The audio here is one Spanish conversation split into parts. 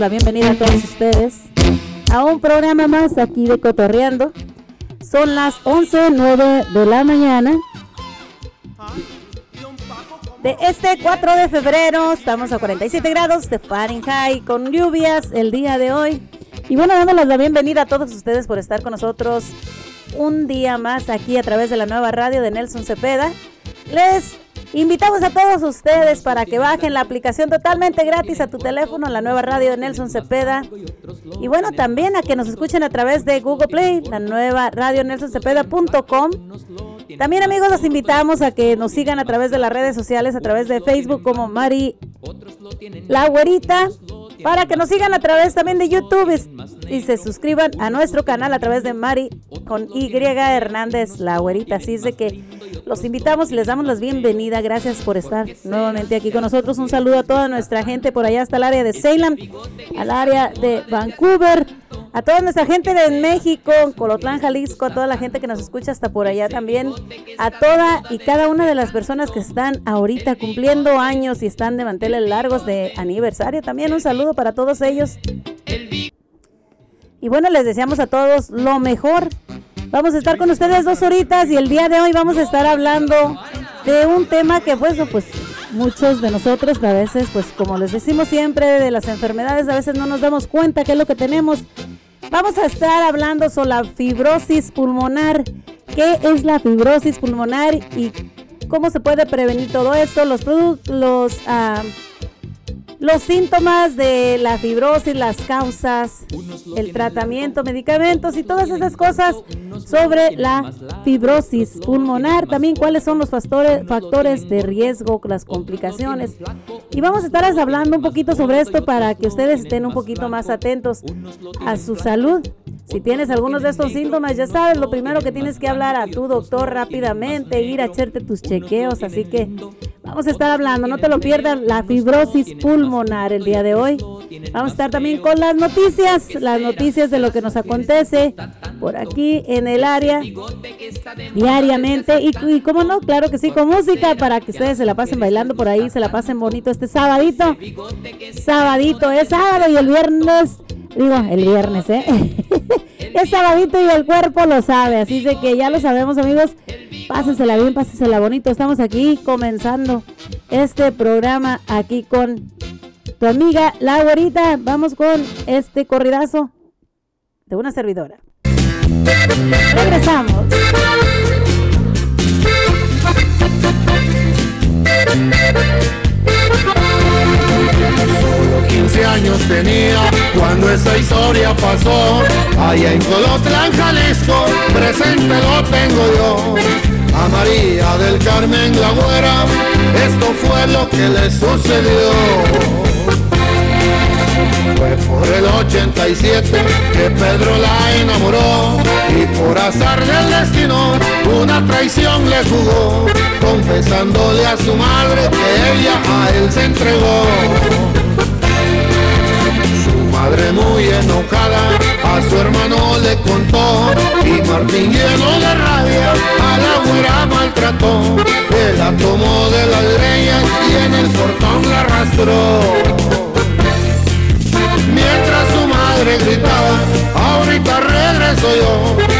la bienvenida a todos ustedes a un programa más aquí de Cotorreando. Son las 11.09 de la mañana de este 4 de febrero. Estamos a 47 grados de Fahrenheit con lluvias el día de hoy. Y bueno, dándoles la bienvenida a todos ustedes por estar con nosotros un día más aquí a través de la nueva radio de Nelson Cepeda. Les invitamos a todos ustedes para que bajen la aplicación totalmente gratis a tu teléfono, la nueva radio Nelson Cepeda. Y bueno, también a que nos escuchen a través de Google Play, la nueva radio nelsoncepeda.com. También amigos, los invitamos a que nos sigan a través de las redes sociales, a través de Facebook como Mari La Güerita, para que nos sigan a través también de YouTube y se suscriban a nuestro canal a través de Mari con Y Hernández La Güerita. Así es de que los invitamos y les damos la bienvenida. Gracias por estar nuevamente aquí con nosotros. Un saludo a toda nuestra gente por allá hasta el área de Salem, al área de Vancouver, a toda nuestra gente de México, Colotlán, Jalisco, a toda la gente que nos escucha hasta por allá también, a toda y cada una de las personas que están ahorita cumpliendo años y están de manteles largos de aniversario. También un saludo para todos ellos. Y bueno, les deseamos a todos lo mejor. Vamos a estar con ustedes dos horitas y el día de hoy vamos a estar hablando de un tema que pues, pues muchos de nosotros a veces, pues como les decimos siempre, de las enfermedades, a veces no nos damos cuenta qué es lo que tenemos. Vamos a estar hablando sobre la fibrosis pulmonar. ¿Qué es la fibrosis pulmonar y cómo se puede prevenir todo esto? Los productos, los... Ah, los síntomas de la fibrosis, las causas, el tratamiento, medicamentos y todas esas cosas sobre la fibrosis pulmonar. También cuáles son los factores, factores de riesgo, las complicaciones. Y vamos a estar hablando un poquito sobre esto para que ustedes estén un poquito más atentos a su salud. Si tienes algunos de estos síntomas, ya sabes, lo primero que tienes que hablar a tu doctor rápidamente, ir a hacerte tus chequeos. Así que vamos a estar hablando, no te lo pierdas, la fibrosis pulmonar el día de hoy. Vamos a estar también con las noticias, las noticias de lo que nos acontece por aquí en el área diariamente. Y, y cómo no, claro que sí, con música para que ustedes se la pasen bailando por ahí, se la pasen bonito este sabadito. Sabadito, es sábado y el viernes Digo, el viernes, ¿eh? es sabadito y el cuerpo lo sabe. Así de que ya lo sabemos, amigos. Pásensela bien, pásensela bonito. Estamos aquí comenzando este programa aquí con tu amiga La Güerita. Vamos con este corridazo de una servidora. Regresamos. 15 años tenía cuando esa historia pasó. Allá en Colotlán, Jalisco, presente lo tengo yo. A María del Carmen la güera, esto fue lo que le sucedió. Fue por el 87 que Pedro la enamoró y por azar del destino una traición le jugó, confesándole a su madre que ella a él se entregó madre muy enojada a su hermano le contó y Martín lleno de rabia a la güera maltrató. Él la tomó de las leñas y en el portón la arrastró. Mientras su madre gritaba, ahorita regreso yo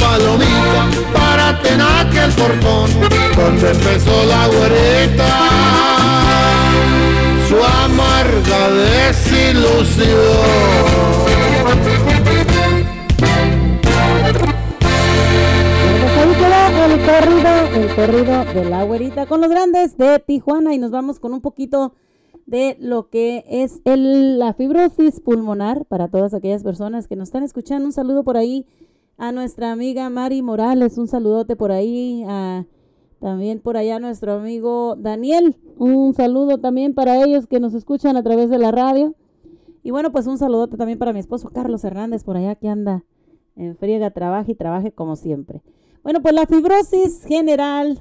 palomita para tener el portón donde empezó la güerita. Su amarga desilusión. El corrido, el corrido de la güerita con los grandes de Tijuana. Y nos vamos con un poquito de lo que es el, la fibrosis pulmonar para todas aquellas personas que nos están escuchando. Un saludo por ahí a nuestra amiga Mari Morales, un saludote por ahí a también por allá nuestro amigo Daniel, un saludo también para ellos que nos escuchan a través de la radio. Y bueno, pues un saludote también para mi esposo Carlos Hernández por allá que anda en friega, trabaja y trabaje como siempre. Bueno, pues la fibrosis general,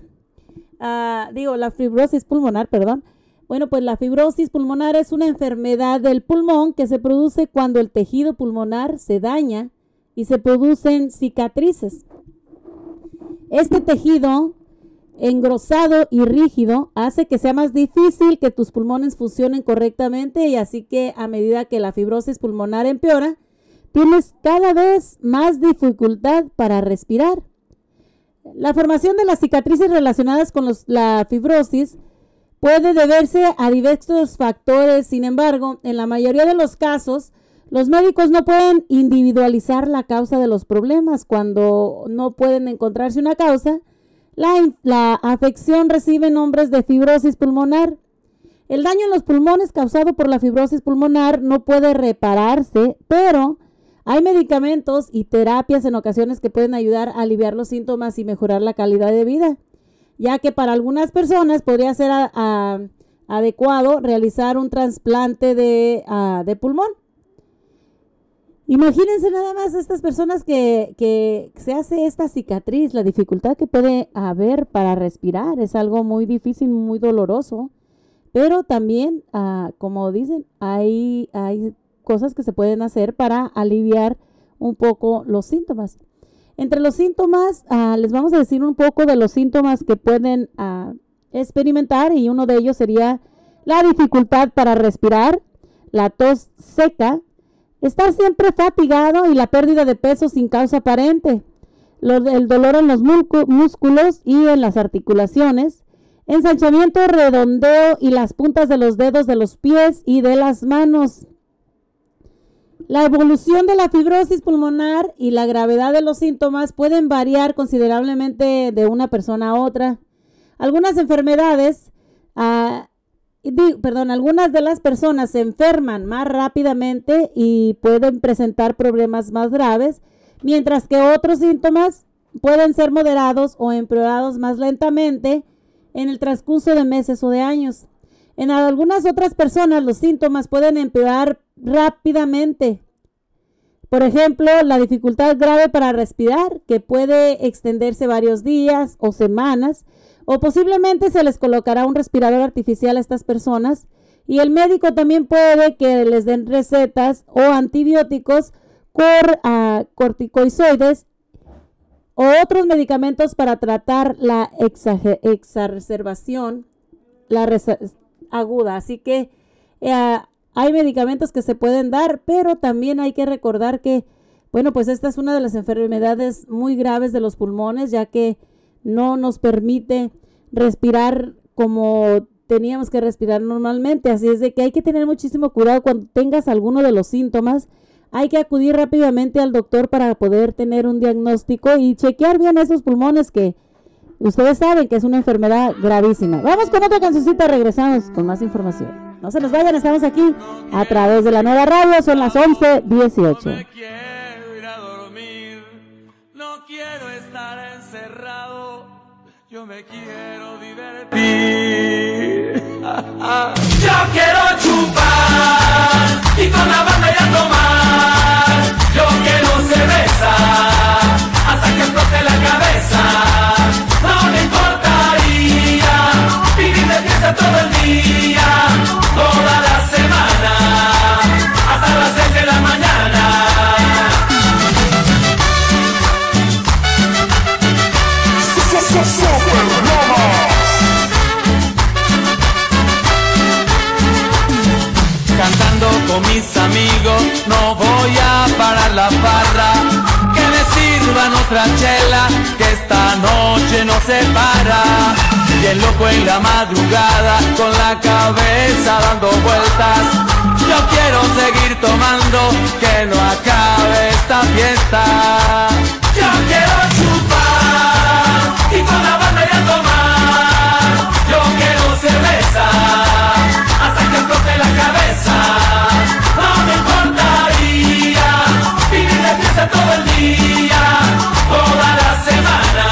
ah, digo, la fibrosis pulmonar, perdón. Bueno, pues la fibrosis pulmonar es una enfermedad del pulmón que se produce cuando el tejido pulmonar se daña y se producen cicatrices. Este tejido engrosado y rígido hace que sea más difícil que tus pulmones funcionen correctamente y así que a medida que la fibrosis pulmonar empeora, tienes cada vez más dificultad para respirar. La formación de las cicatrices relacionadas con la fibrosis puede deberse a diversos factores, sin embargo, en la mayoría de los casos, los médicos no pueden individualizar la causa de los problemas. Cuando no pueden encontrarse una causa, la, afección recibe nombres de fibrosis pulmonar. El daño en los pulmones causado por la fibrosis pulmonar no puede repararse, pero hay medicamentos y terapias en ocasiones que pueden ayudar a aliviar los síntomas y mejorar la calidad de vida, ya que para algunas personas podría ser adecuado realizar un trasplante de, de, pulmón. Imagínense nada más estas personas que, se hace esta cicatriz, la dificultad que puede haber para respirar, es algo muy difícil, muy doloroso, pero también, ah, como dicen, hay, hay cosas que se pueden hacer para aliviar un poco los síntomas. Entre los síntomas, ah, les vamos a decir un poco de los síntomas que pueden ah, experimentar y uno de ellos sería la dificultad para respirar, la tos seca, estar siempre fatigado y la pérdida de peso sin causa aparente, el dolor en los músculos y en las articulaciones, ensanchamiento, redondeo y las puntas de los dedos de los pies y de las manos, la evolución de la fibrosis pulmonar y la gravedad de los síntomas pueden variar considerablemente de una persona a otra. Algunas enfermedades, ah, perdón, algunas de las personas se enferman más rápidamente y pueden presentar problemas más graves, mientras que otros síntomas pueden ser moderados o empeorados más lentamente en el transcurso de meses o de años. En algunas otras personas los síntomas pueden empeorar rápidamente. Por ejemplo, la dificultad grave para respirar, que puede extenderse varios días o semanas, o posiblemente se les colocará un respirador artificial a estas personas. Y el médico también puede que les den recetas o antibióticos uh, corticoides o otros medicamentos para tratar la exacerbación la aguda. Así que eh, hay medicamentos que se pueden dar, pero también hay que recordar que, bueno, pues esta es una de las enfermedades muy graves de los pulmones, ya que no nos permite respirar como teníamos que respirar normalmente. Así es de que hay que tener muchísimo cuidado cuando tengas alguno de los síntomas. Hay que acudir rápidamente al doctor para poder tener un diagnóstico y chequear bien esos pulmones que ustedes saben que es una enfermedad gravísima. Vamos con otra cancioncita, regresamos con más información. No se nos vayan, estamos aquí a través de la nueva radio, son las 11.18. Yo me quiero divertir. Yo quiero chupar y con la banda ya tomar. Yo quiero cerveza hasta que explote la cabeza. No me importaría vivir de fiesta todo el día, toda la semana, hasta las 6 de la mañana. Yes, yes, yes. Cantando con mis amigos, no voy a parar la barra. Que me sirvan otra chela, que esta noche no se para. Y el loco en la madrugada, con la cabeza dando vueltas. Yo quiero seguir tomando, que no acabe esta fiesta. Yo quiero chupar y con la banda ir a tomar. Yo quiero cerveza hasta que explote la cabeza. No me importaría vivir de fiesta todo el día, toda la semana,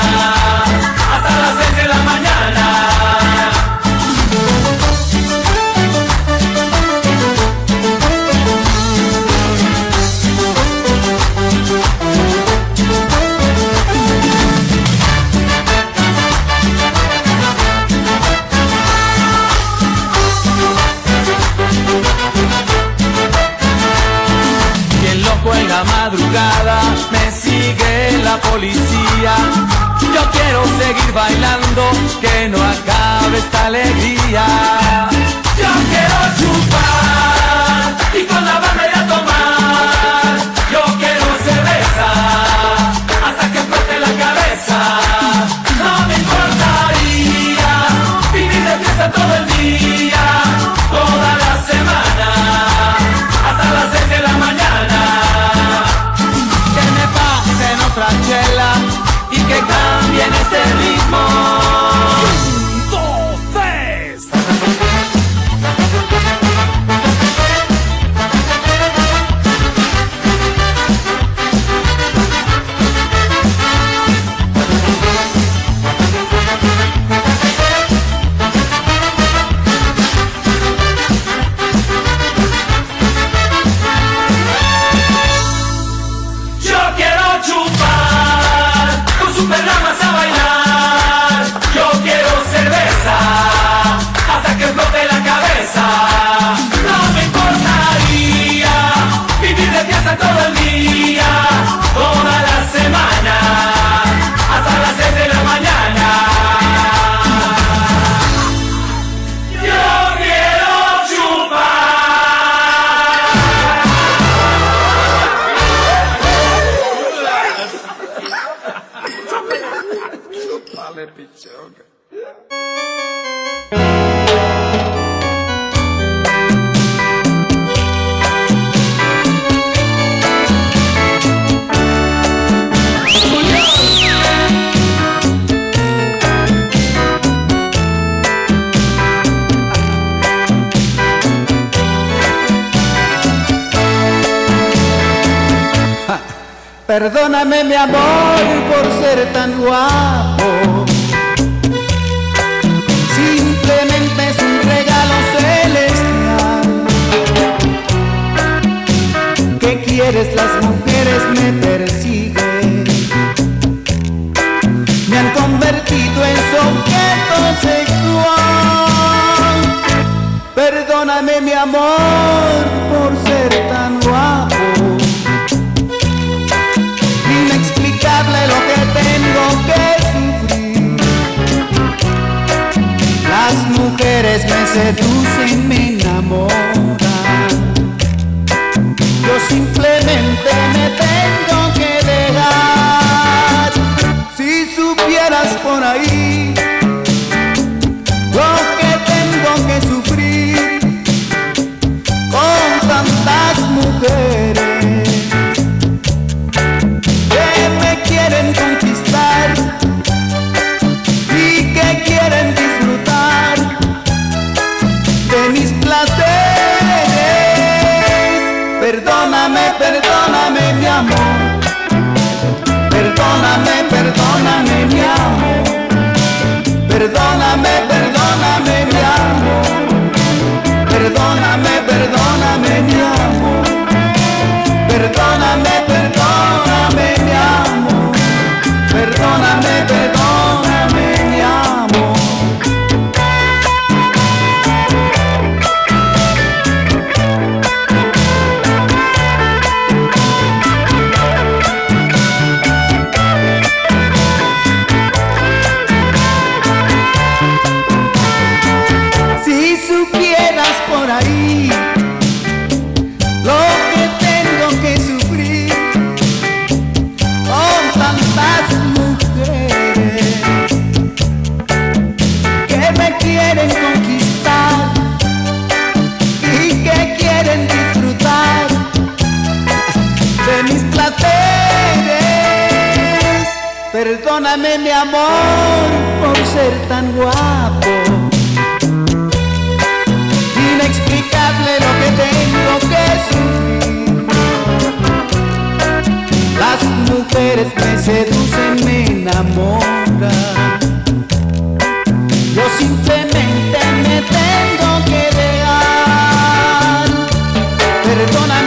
me sigue la policía. Yo quiero seguir bailando, que no acabe esta alegría. Yo quiero chupar y con la banda ir a tomar. Yo quiero cerveza hasta que explote la cabeza. No me importaría vivir de fiesta todo el día, este ritmo. Amor por ser tan guapo. Mujeres me seducen, me enamoran. Yo simplemente me tengo que dejar. Si supieras por ahí Perdóname, mi amor. Perdóname tengo que dejar. Perdóname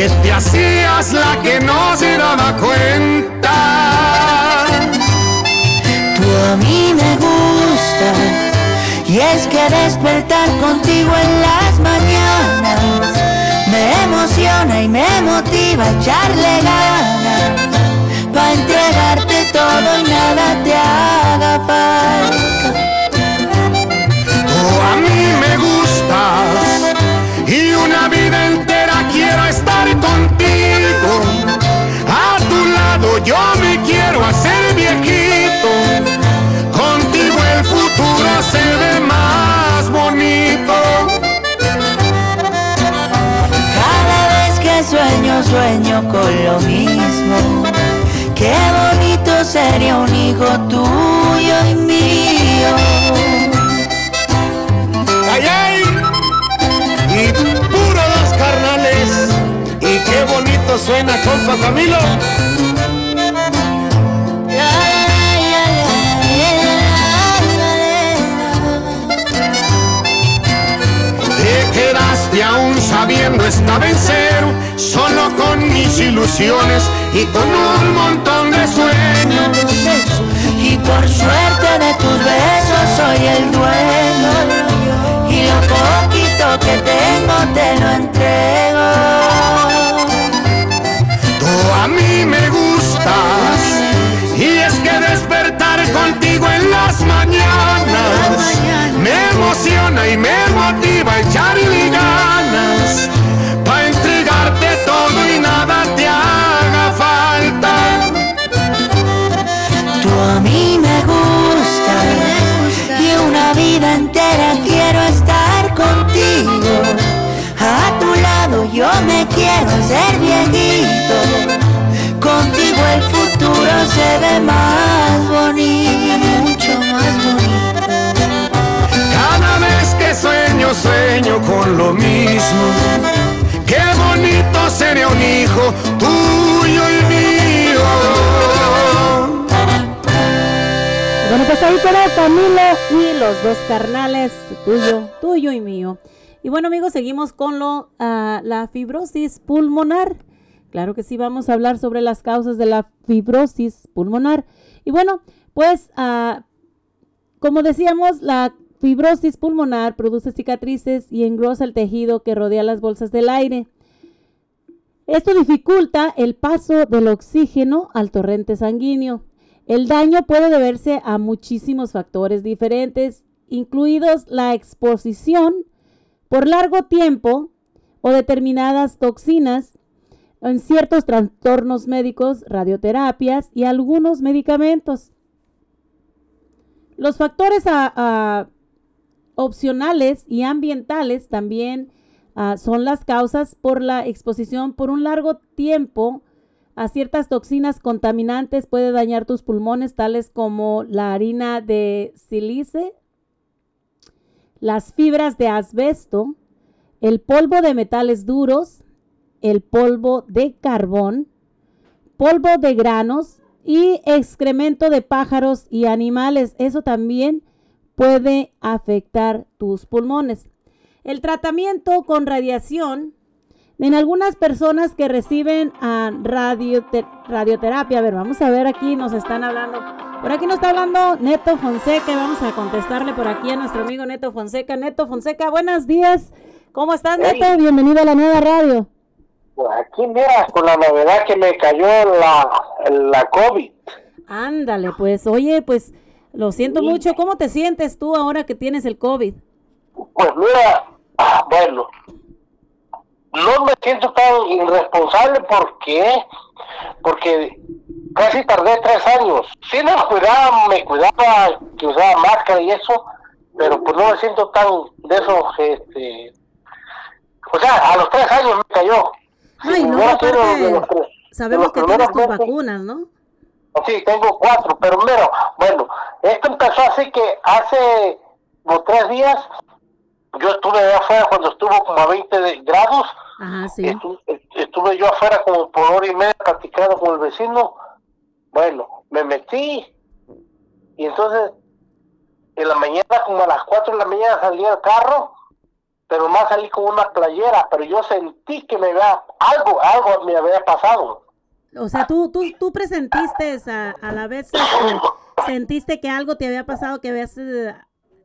que te hacías la que no se daba cuenta. Tú a mí me gusta y es que despertar contigo en las mañanas me emociona y me motiva a echarle ganas para entregarte todo y nada te haga yo me quiero hacer viejito. Contigo el futuro se ve más bonito. Cada vez que sueño, sueño con lo mismo. Qué bonito sería un hijo tuyo y mío. ¡Ay, ay! Y puro dos carnales. Y qué bonito suena, compa Camilo. Aún sabiendo esta vencer, solo con mis ilusiones y con un montón de sueños. Y por suerte de tus besos soy el dueño. Y lo poquito que tengo te lo entrego. Tú a mí me gustas y es que despertar contigo en las mañanas me emociona y me motiva a echarle ganas quiero ser viejito. Contigo el futuro se ve más bonito, mucho más bonito. Cada vez que sueño, sueño con lo mismo. Qué bonito sería un hijo tuyo y mío. Bueno, pues ahí quedó Camilo y los dos carnales, tuyo, tuyo y mío. Y bueno, amigos, seguimos con ah, la fibrosis pulmonar. Claro que sí, vamos a hablar sobre las causas de la fibrosis pulmonar. Y bueno, pues ah, como decíamos, la fibrosis pulmonar produce cicatrices y engrosa el tejido que rodea las bolsas del aire. Esto dificulta el paso del oxígeno al torrente sanguíneo. El daño puede deberse a muchísimos factores diferentes, incluidos la exposición por largo tiempo o determinadas toxinas en ciertos trastornos médicos, radioterapias y algunos medicamentos. Los factores a- a- opcionales y ambientales también ah, son las causas por la exposición por un largo tiempo a ciertas toxinas contaminantes puede dañar tus pulmones, tales como la harina de sílice, las fibras de asbesto, el polvo de metales duros, el polvo de carbón, polvo de granos y excremento de pájaros y animales. Eso también puede afectar tus pulmones. El tratamiento con radiación en algunas personas que reciben radioterapia, a ver, vamos a ver aquí, nos están hablando. Por aquí nos está hablando Neto Fonseca, vamos a contestarle por aquí a nuestro amigo Neto Fonseca. Neto Fonseca, buenos días. ¿Cómo estás, Neto? Bienvenido a la nueva radio. Aquí mira, con la novedad que me cayó la, la COVID. Ándale, pues, oye, pues, lo siento mucho. ¿Cómo te sientes tú ahora que tienes el COVID? Pues mira, bueno, no me siento tan irresponsable porque porque casi tardé tres años. Sí me cuidaba, me cuidaba que usaba máscara y eso, pero pues no me siento tan de eso, este, o sea, a los tres años me cayó. Ay, no, sabemos que tienes tus vacunas, ¿no? Sí, tengo cuatro, pero mira, bueno, esto empezó así que hace como tres días yo estuve afuera cuando estuvo como a 20 grados. Ajá, sí. Estuve, yo afuera como por hora y media platicando con el vecino. Bueno, me metí y entonces en la mañana, como a las 4 de la mañana salí al carro, pero más salí con una playera, pero yo sentí que me había, algo, algo me había pasado. O sea, tú, tú, tú presentiste a, a la vez, sentiste que algo te había pasado, que habías eh,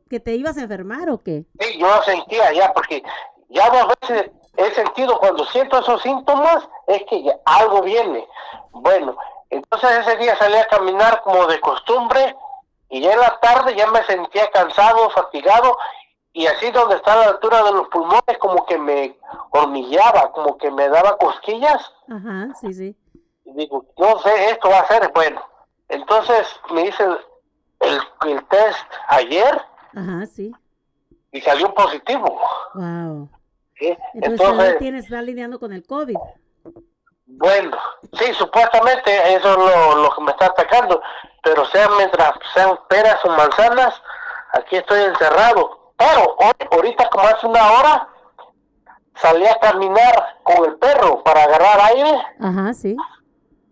que te ibas a enfermar o qué? Sí, yo lo sentía ya, porque ya dos veces he sentido cuando siento esos síntomas, es que ya algo viene. Bueno, entonces ese día salí a caminar como de costumbre y ya en la tarde ya me sentía cansado, fatigado y así donde está la altura de los pulmones como que me hormigueaba, como que me daba cosquillas. Ajá, sí, sí. Y digo, no sé, esto va a ser bueno. Entonces me hice el, el test ayer Ajá, sí. Y salió positivo. Wow. Entonces, tienes, estás lidiando con el COVID. Bueno, sí, supuestamente eso es lo, lo que me está atacando, pero sean mientras sean peras o manzanas, aquí estoy encerrado. Pero hoy, ahorita como hace una hora, salí a caminar con el perro para agarrar aire. Ajá, sí.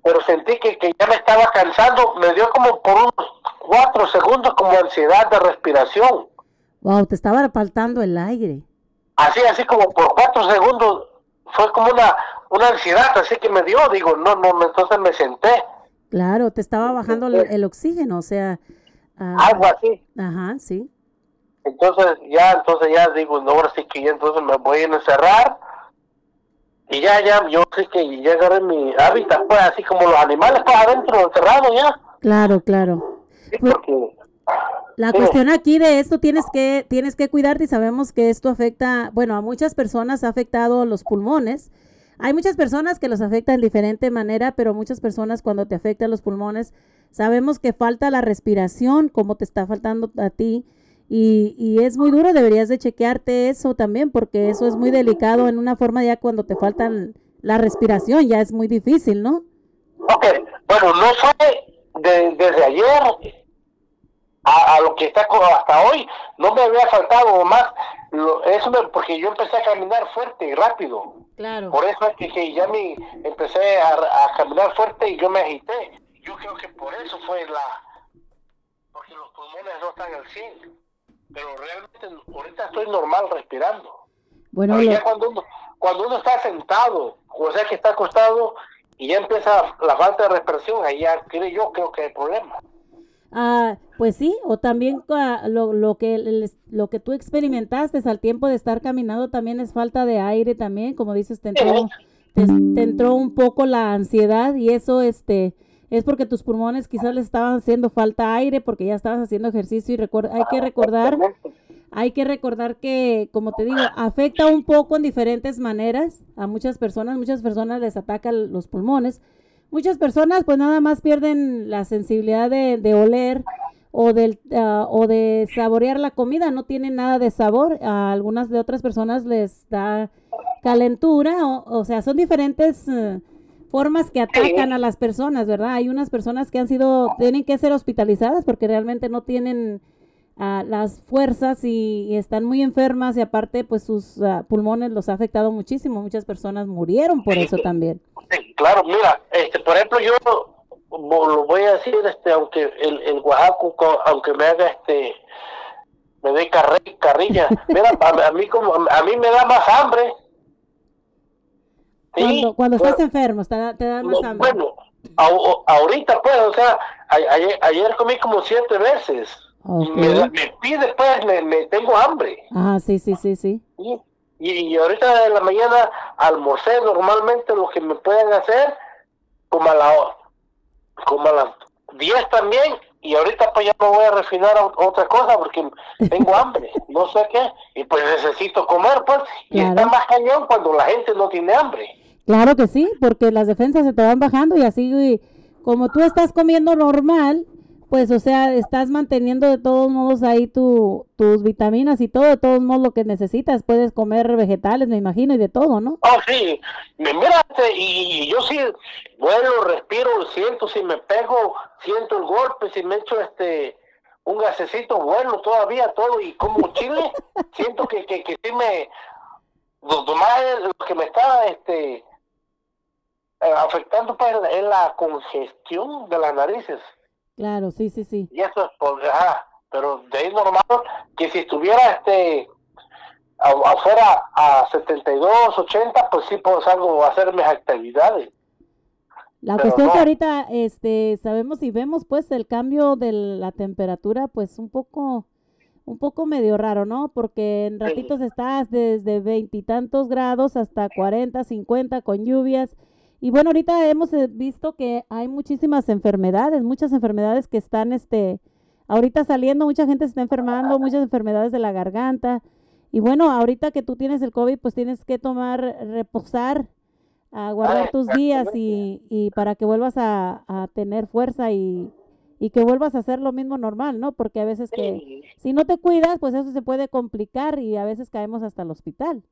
Pero sentí que, que ya me estaba cansando, me dio como por unos cuatro segundos como ansiedad de respiración. Wow, te estaba faltando el aire. Así, así como por cuatro segundos fue como una, una ansiedad, así que me dio, digo, no, no, entonces me senté. Claro, te estaba bajando el, oxígeno, o sea. Ah, algo así. Ajá, sí. Entonces ya, entonces ya digo, no, ahora sí que ya entonces me voy a encerrar. Y ya, ya, yo sé que ya agarré mi hábitat, pues así como los animales, pues adentro, encerrado ya. Claro, claro. La cuestión aquí de esto tienes que tienes que cuidarte y sabemos que esto afecta, bueno, a muchas personas ha afectado los pulmones. Hay muchas personas que los afecta en diferente manera, pero muchas personas cuando te afectan los pulmones, sabemos que falta la respiración, como te está faltando a ti, y, y, es muy duro, deberías de chequearte eso también, porque eso es muy delicado en una forma ya cuando te faltan la respiración, ya es muy difícil, ¿no? Ok, bueno, no fue desde ayer, a, lo que está hasta hoy, no me había faltado más, eso porque yo empecé a caminar fuerte y rápido. Claro. Por eso es que, ya me empecé a, caminar fuerte y yo me agité. Yo creo que por eso fue la... Porque los pulmones no están al 100. Pero realmente ahorita estoy normal respirando. Bueno, ya cuando uno, cuando uno está sentado, o sea que está acostado y ya empieza la falta de respiración, ahí ya creo yo creo que hay problema. Ah, pues sí, o también ah, lo, lo, que, lo que tú experimentaste al tiempo de estar caminando también es falta de aire también, como dices, te entró, te, entró un poco la ansiedad y eso este es porque tus pulmones quizás les estaban haciendo falta aire porque ya estabas haciendo ejercicio y hay que recordar hay que recordar que, como te digo, afecta un poco en diferentes maneras a muchas personas. Muchas personas les atacan los pulmones, muchas personas pues nada más pierden la sensibilidad de, oler o, del, ah, o de saborear la comida, no tienen nada de sabor. A algunas de otras personas les da calentura, o, sea, son diferentes eh, formas que atacan a las personas, ¿verdad? Hay unas personas que han sido, tienen que ser hospitalizadas porque realmente no tienen ah, las fuerzas y, están muy enfermas y aparte pues sus ah, pulmones los ha afectado muchísimo. Muchas personas murieron por eso también. claro, mira, este, por ejemplo, yo lo voy a decir, este, aunque el, el Oaxaco, co- aunque me haga este, me dé carrilla, mira, a, a mí como, a mí me da más hambre. Sí, Cuando, cuando estás enfermo, te da, te da más no, hambre. Bueno, a- ahorita pues, o sea, a- ayer, ayer comí como siete veces. Y Ok. me, da- me pide pues, me, me tengo hambre. Ajá, sí, sí, sí, sí. Y, y ahorita de la mañana almorcé normalmente lo que me pueden hacer como a la como a las 10 también y ahorita pues ya me voy a refinar a ot- otra cosa porque tengo hambre, no sé qué, y pues necesito comer pues, y Claro. está más cañón cuando la gente no tiene hambre. Claro que sí, porque las defensas se te van bajando y así, como tú estás comiendo normal, pues, o sea, estás manteniendo de todos modos ahí tu, tus vitaminas y todo, de todos modos lo que necesitas. Puedes comer vegetales, me imagino, y de todo, ¿no? Oh, sí, Me- mira, y, y yo sí vuelo, respiro, siento si me pego, siento el golpe, si me echo este un gasecito bueno todavía todo y como chile, siento que, que, que sí me, lo, lo más es lo que me está este eh, afectando pues es la congestión de las narices Claro, sí, sí, sí. y eso es por, ajá, pero de ahí normal que si estuviera este a- afuera a 72, 80, pues sí puedo salgo a hacer mis actividades. La Pero cuestión que no. ahorita, este, sabemos y vemos, pues, el cambio de la temperatura, pues, un poco, un poco medio raro, ¿no? Porque en ratitos estás desde veintitantos grados hasta 40, 50 con lluvias. Y bueno, ahorita hemos eh, visto que hay muchísimas enfermedades, muchas enfermedades que están, este, ahorita saliendo, mucha gente se está enfermando, muchas enfermedades de la garganta. Y bueno, ahorita que tú tienes el COVID, pues tienes que tomar, reposar, a guardar tus días y, y para que vuelvas a, a tener fuerza y, y que vuelvas a hacer lo mismo normal, ¿no? Porque a veces que si no te cuidas, pues eso se puede complicar y a veces caemos hasta el hospital.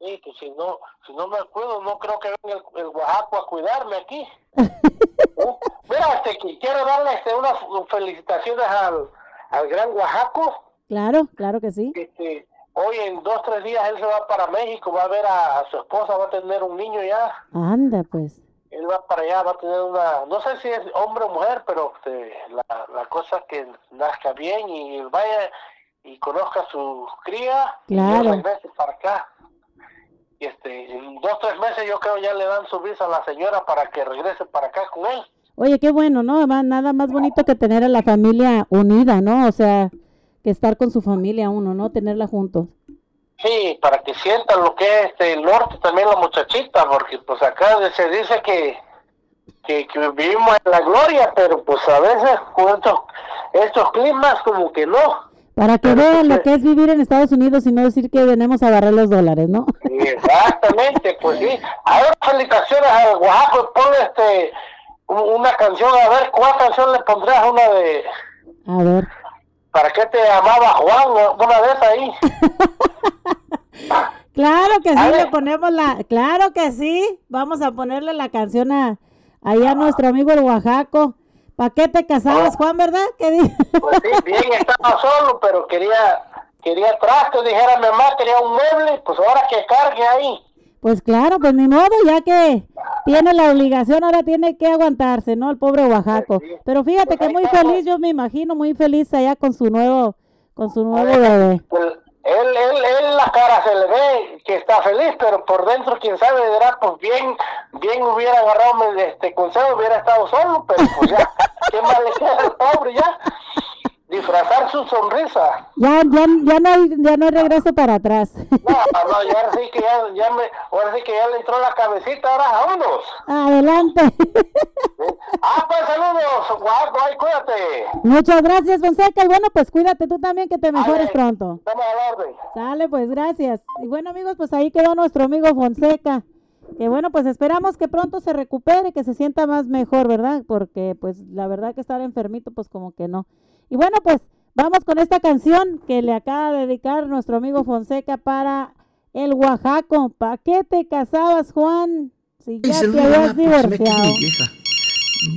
Sí, pues si no, si no me cuido, no creo que venga el, el Oaxaco a cuidarme aquí. ¿Eh? Mira, este, que quiero darle este, unas felicitaciones al, al gran Oaxaco. Claro, claro que sí. Este, hoy en dos, tres días él se va para México, va a ver a, a su esposa, va a tener un niño ya. Anda, pues. Él va para allá, va a tener una, no sé si es hombre o mujer, pero este, la, la cosa es que nazca bien y vaya y conozca a su cría Claro. y regrese para acá. Y este, en dos, tres meses yo creo ya le dan su visa a la señora para que regrese para acá con él. Oye, qué bueno, ¿no? Nada más bonito que tener a la familia unida, ¿no? O sea, que estar con su familia uno, ¿no? Tenerla juntos. Sí, para que sientan lo que es este, el norte también la muchachita, porque pues acá se dice que, que, que vivimos en la gloria, pero pues a veces con estos, estos climas como que no. Para que Pero, vean lo que es vivir en Estados Unidos y no decir que venimos a agarrar los dólares, ¿no? Exactamente, pues sí. Ahora felicitaciones a Oaxaco, ponle este un- una canción, a ver, ¿cuál canción le pondrías? Una de, A ver. ¿para qué te llamaba Juan? Una esas ahí. Claro que sí, le ponemos la, claro que sí, vamos a ponerle la canción a, ahí a nuestro amigo el Oaxaco. ¿Para qué te casabas, Juan, verdad? ¿Qué di- Pues sí, bien, estaba solo, pero quería quería trasto, dijera mi mamá, quería un mueble, pues ahora que cargue ahí. Pues claro, pues ni modo, ya que tiene la obligación, ahora tiene que aguantarse, ¿no? El pobre Oaxaco. Pues sí. Pero fíjate Pues que muy estamos. feliz, yo me imagino, muy feliz allá con su nuevo, con su nuevo ver. bebé. Pues, él, él, él la cara se le ve que está feliz, pero por dentro, quién sabe, dirá, pues bien, bien hubiera agarrado este consejo, hubiera estado solo, pero pues ya, ¿qué más le queda al pobre ya? Disfrazar su sonrisa. Ya, ya, ya no hay, ya no hay regreso para atrás. No, no, ya ahora sí que ya, ya me, ahora sí que ya le entró la cabecita, ahora vámonos. Adelante. Ah, pues saludos, guapo, ay, cuídate. Muchas gracias, Fonseca. Y bueno, pues cuídate tú también, que te mejores pronto. Estamos a la orden. Sale, pues gracias. Y bueno, amigos, pues ahí quedó nuestro amigo Fonseca. Que bueno, pues esperamos que pronto se recupere, que se sienta más mejor, ¿verdad? Porque pues la verdad que estar enfermito, pues como que no. Y bueno, pues vamos con esta canción que le acaba de dedicar nuestro amigo Fonseca para el Oaxaco. ¿Para qué te casabas, Juan? Si ya te habías divorciado.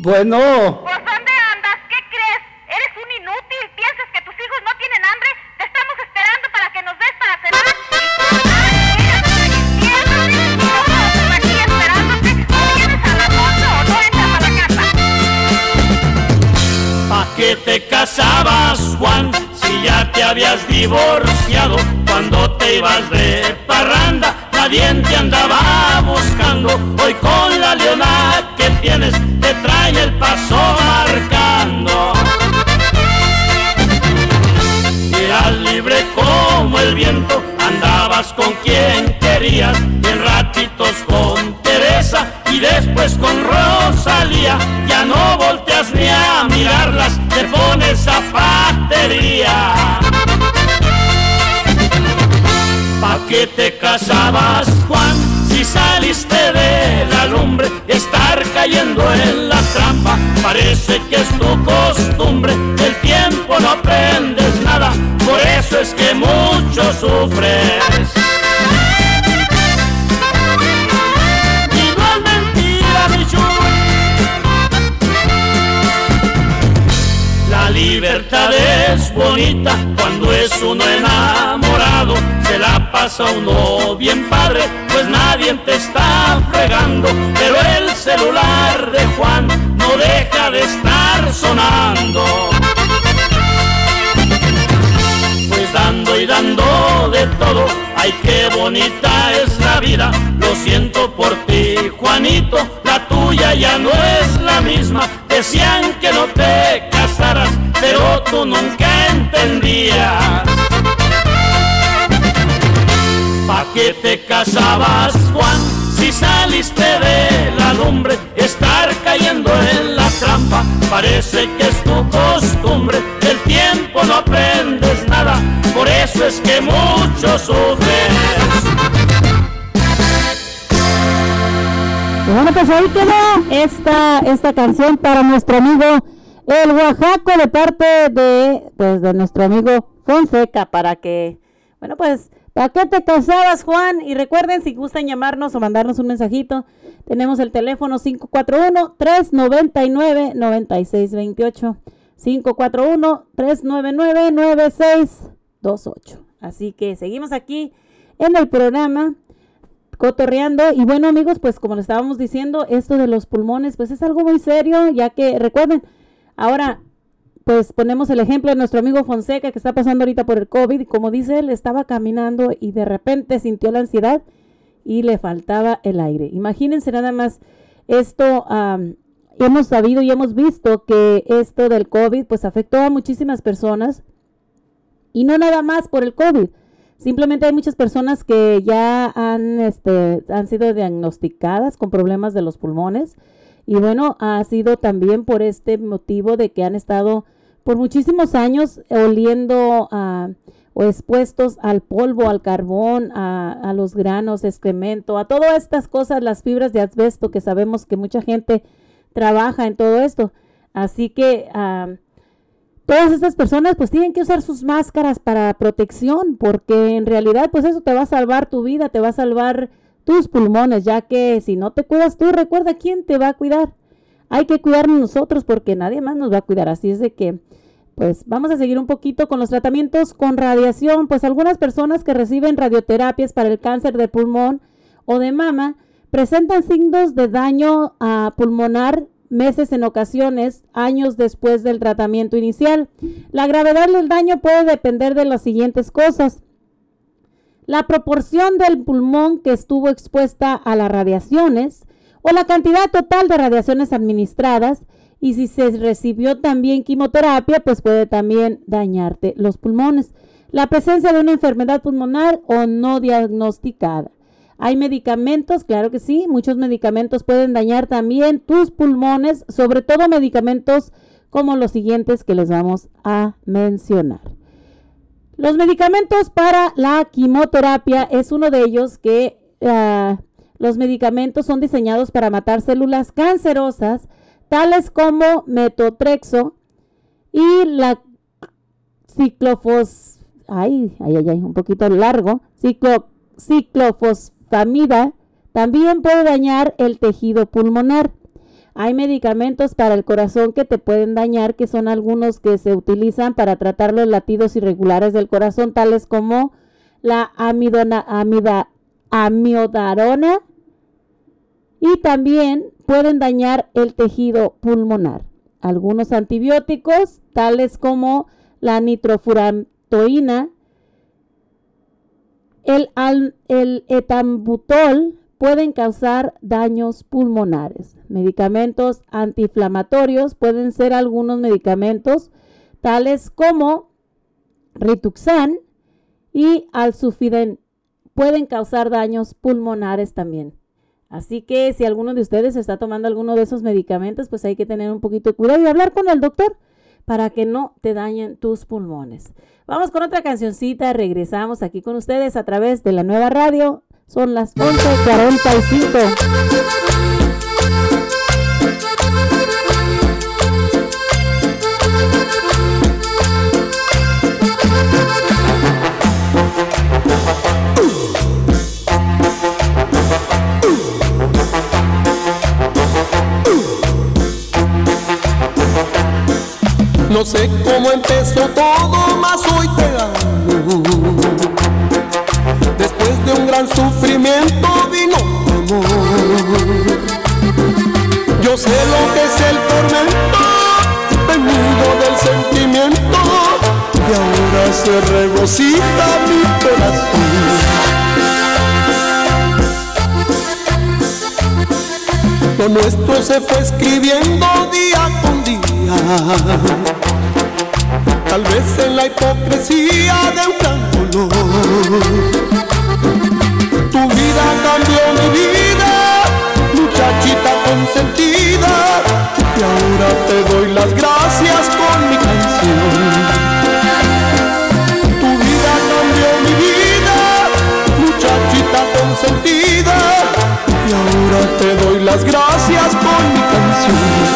Bueno, te casabas, Juan? Si ya te habías divorciado cuando te ibas de parranda, nadie te andaba buscando. Hoy con la leona que tienes te trae el paso marcando. Eras libre como el viento, andabas con quien querías, y en ratitos con Teresa y después con Rosalía, ya no volteas zapatería. ¿Pa' qué te casabas, Juan? Si saliste de la lumbre, estar cayendo en la trampa, parece que es tu costumbre. El tiempo no aprendes nada, por eso es que mucho sufres. La libertad es bonita cuando es uno enamorado. Se la pasa uno bien padre, pues nadie te está fregando. Pero el celular de Juan no deja de estar sonando. Pues dando y dando de todo, ay qué bonita es la vida. Lo siento por ti, Juanito, la tuya ya no es la misma. Decían que no te pero tú nunca entendías. ¿Pa' qué te casabas, Juan? Si saliste de la lumbre, estar cayendo en la trampa, parece que es tu costumbre. El tiempo no aprendes nada, por eso es que mucho sufres. Bueno, pues ahí quedó esta, esta canción para nuestro amigo el Oaxaco de parte de, pues, de nuestro amigo Fonseca para que, bueno, pues, ¿para qué te casabas, Juan? Y recuerden, si gustan llamarnos o mandarnos un mensajito, tenemos el teléfono 541-399-9628. 541-399-9628. Así que seguimos aquí en el programa cotorreando. Y bueno, amigos, pues como le estábamos diciendo, esto de los pulmones, pues es algo muy serio, ya que recuerden, ahora, pues ponemos el ejemplo de nuestro amigo Fonseca que está pasando ahorita por el COVID. Y como dice él, estaba caminando y de repente sintió la ansiedad y le faltaba el aire. Imagínense nada más esto. am, hemos sabido y hemos visto que esto del COVID pues afectó a muchísimas personas y no nada más por el COVID. Simplemente hay muchas personas que ya han, este, han sido diagnosticadas con problemas de los pulmones. Y bueno, ha sido también por este motivo de que han estado por muchísimos años oliendo o expuestos al polvo, al carbón, a, a los granos, excremento, a todas estas cosas, las fibras de asbesto que sabemos que mucha gente trabaja en todo esto. Así que ah, todas estas personas pues tienen que usar sus máscaras para protección porque en realidad pues eso te va a salvar tu vida, te va a salvar tus pulmones, ya que si no te cuidas tú, recuerda quién te va a cuidar. Hay que cuidarnos nosotros porque nadie más nos va a cuidar. Así es de que pues vamos a seguir un poquito con los tratamientos con radiación. Pues algunas personas que reciben radioterapias para el cáncer de pulmón o de mama presentan signos de daño pulmonar meses en ocasiones, años después del tratamiento inicial. La gravedad del daño puede depender de las siguientes cosas. La proporción del pulmón que estuvo expuesta a las radiaciones o la cantidad total de radiaciones administradas y si se recibió también quimioterapia, pues puede también dañarte los pulmones. La presencia de una enfermedad pulmonar o no diagnosticada. Hay medicamentos, claro que sí, muchos medicamentos pueden dañar también tus pulmones, sobre todo medicamentos como los siguientes que les vamos a mencionar. Los medicamentos para la quimioterapia es uno de ellos que ah, los medicamentos son diseñados para matar células cancerosas, tales como metotrexo y la ciclofos... Ay, ay, ay, un poquito largo. Ciclo, ciclofosfamida también puede dañar el tejido pulmonar. Hay medicamentos para el corazón que te pueden dañar, que son algunos que se utilizan para tratar los latidos irregulares del corazón, tales como la amida, amiodarona y también pueden dañar el tejido pulmonar. Algunos antibióticos, tales como la nitrofurantoína, el, el etambutol pueden causar daños pulmonares. Medicamentos antiinflamatorios pueden ser algunos medicamentos tales como Rituxan y Alsufiden pueden causar daños pulmonares también. Así que si alguno de ustedes está tomando alguno de esos medicamentos, pues hay que tener un poquito de cuidado y hablar con el doctor para que no te dañen tus pulmones. Vamos con otra cancioncita, regresamos aquí con ustedes a través de la nueva radio. Son las 11:45. No sé cómo empezó todo, mas hoy te amo. De un gran sufrimiento vino amor. Yo sé lo que es el tormento, venido del sentimiento, y ahora se regocija mi corazón. Lo nuestro se fue escribiendo día con día. Tal vez en la hipocresía de un gran dolor. Tu vida cambió mi vida, muchachita consentida, y ahora te doy las gracias con mi canción. Tu vida cambió mi vida, muchachita consentida, y ahora te doy las gracias con mi canción.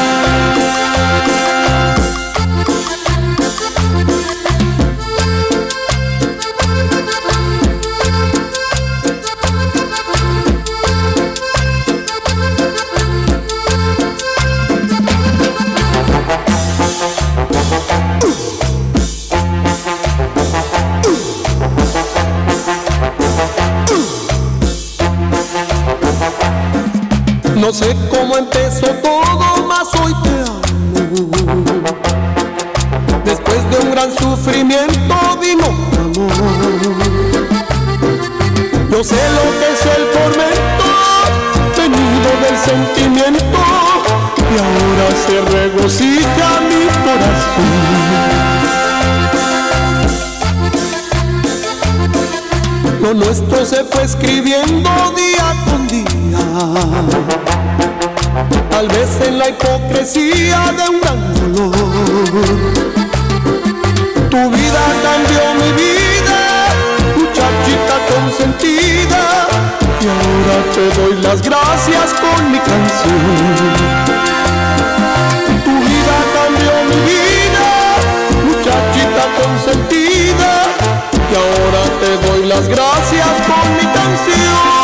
No sé cómo empezó todo, mas hoy te amo. Después de un gran sufrimiento vino amor. Yo sé lo que es el tormento, venido del sentimiento, y ahora se regocija mi corazón. Lo nuestro se fue escribiendo día con día. De un gran dolor. Tu vida cambió mi vida, muchachita consentida, y ahora te doy las gracias con mi canción. Tu vida cambió mi vida, muchachita consentida, y ahora te doy las gracias con mi canción.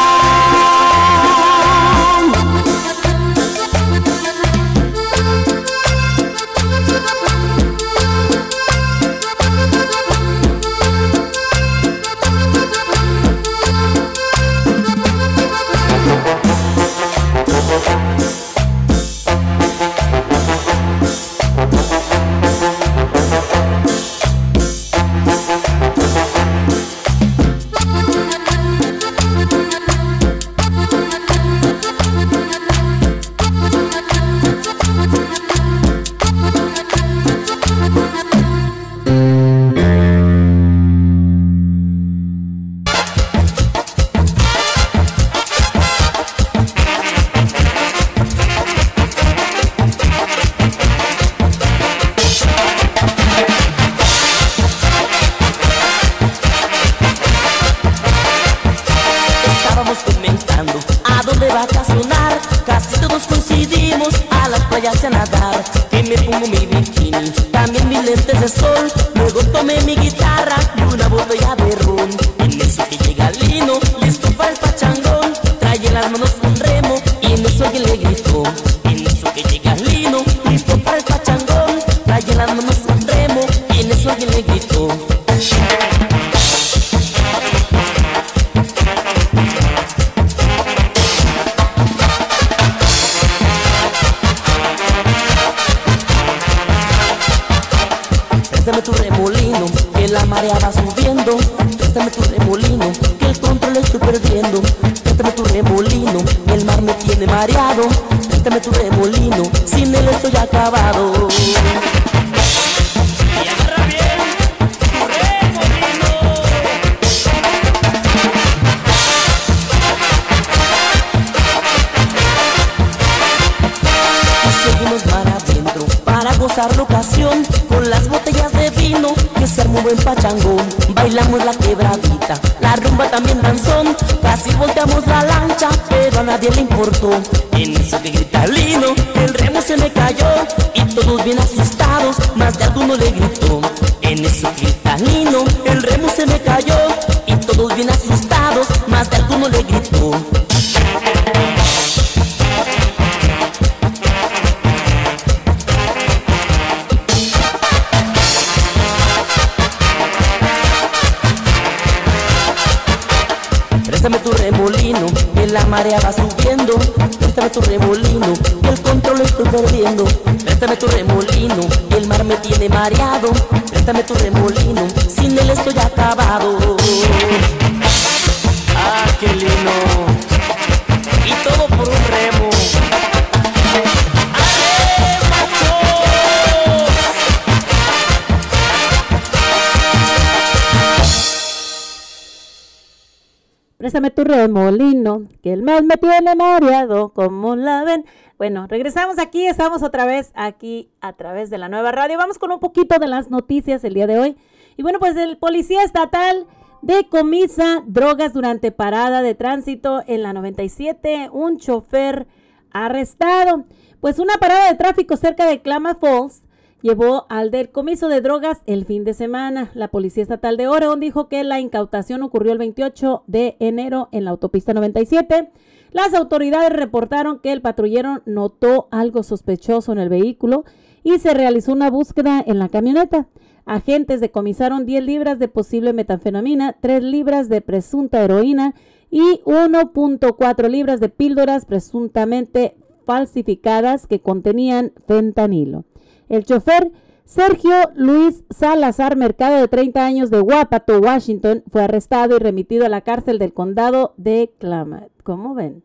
Préstame tu remolino, que el mal me tiene mareado, como la ven. Bueno, regresamos aquí, estamos otra vez aquí a través de la nueva radio. Vamos con un poquito de las noticias el día de hoy. Y bueno, pues el policía estatal decomisa drogas durante parada de tránsito en la 97, un chofer arrestado. Pues una parada de tráfico cerca de Klamath Falls llevó al decomiso de drogas el fin de semana. La Policía Estatal de Oregon dijo que la incautación ocurrió el 28 de enero en la autopista 97. Las autoridades reportaron que el patrullero notó algo sospechoso en el vehículo y se realizó una búsqueda en la camioneta. Agentes decomisaron 10 libras de posible metanfetamina, 3 libras de presunta heroína y 1.4 libras de píldoras presuntamente falsificadas que contenían fentanilo. El chofer Sergio Luis Salazar Mercado, de 30 años de Wapato, Washington, fue arrestado y remitido a la cárcel del condado de Klamath. ¿Cómo ven?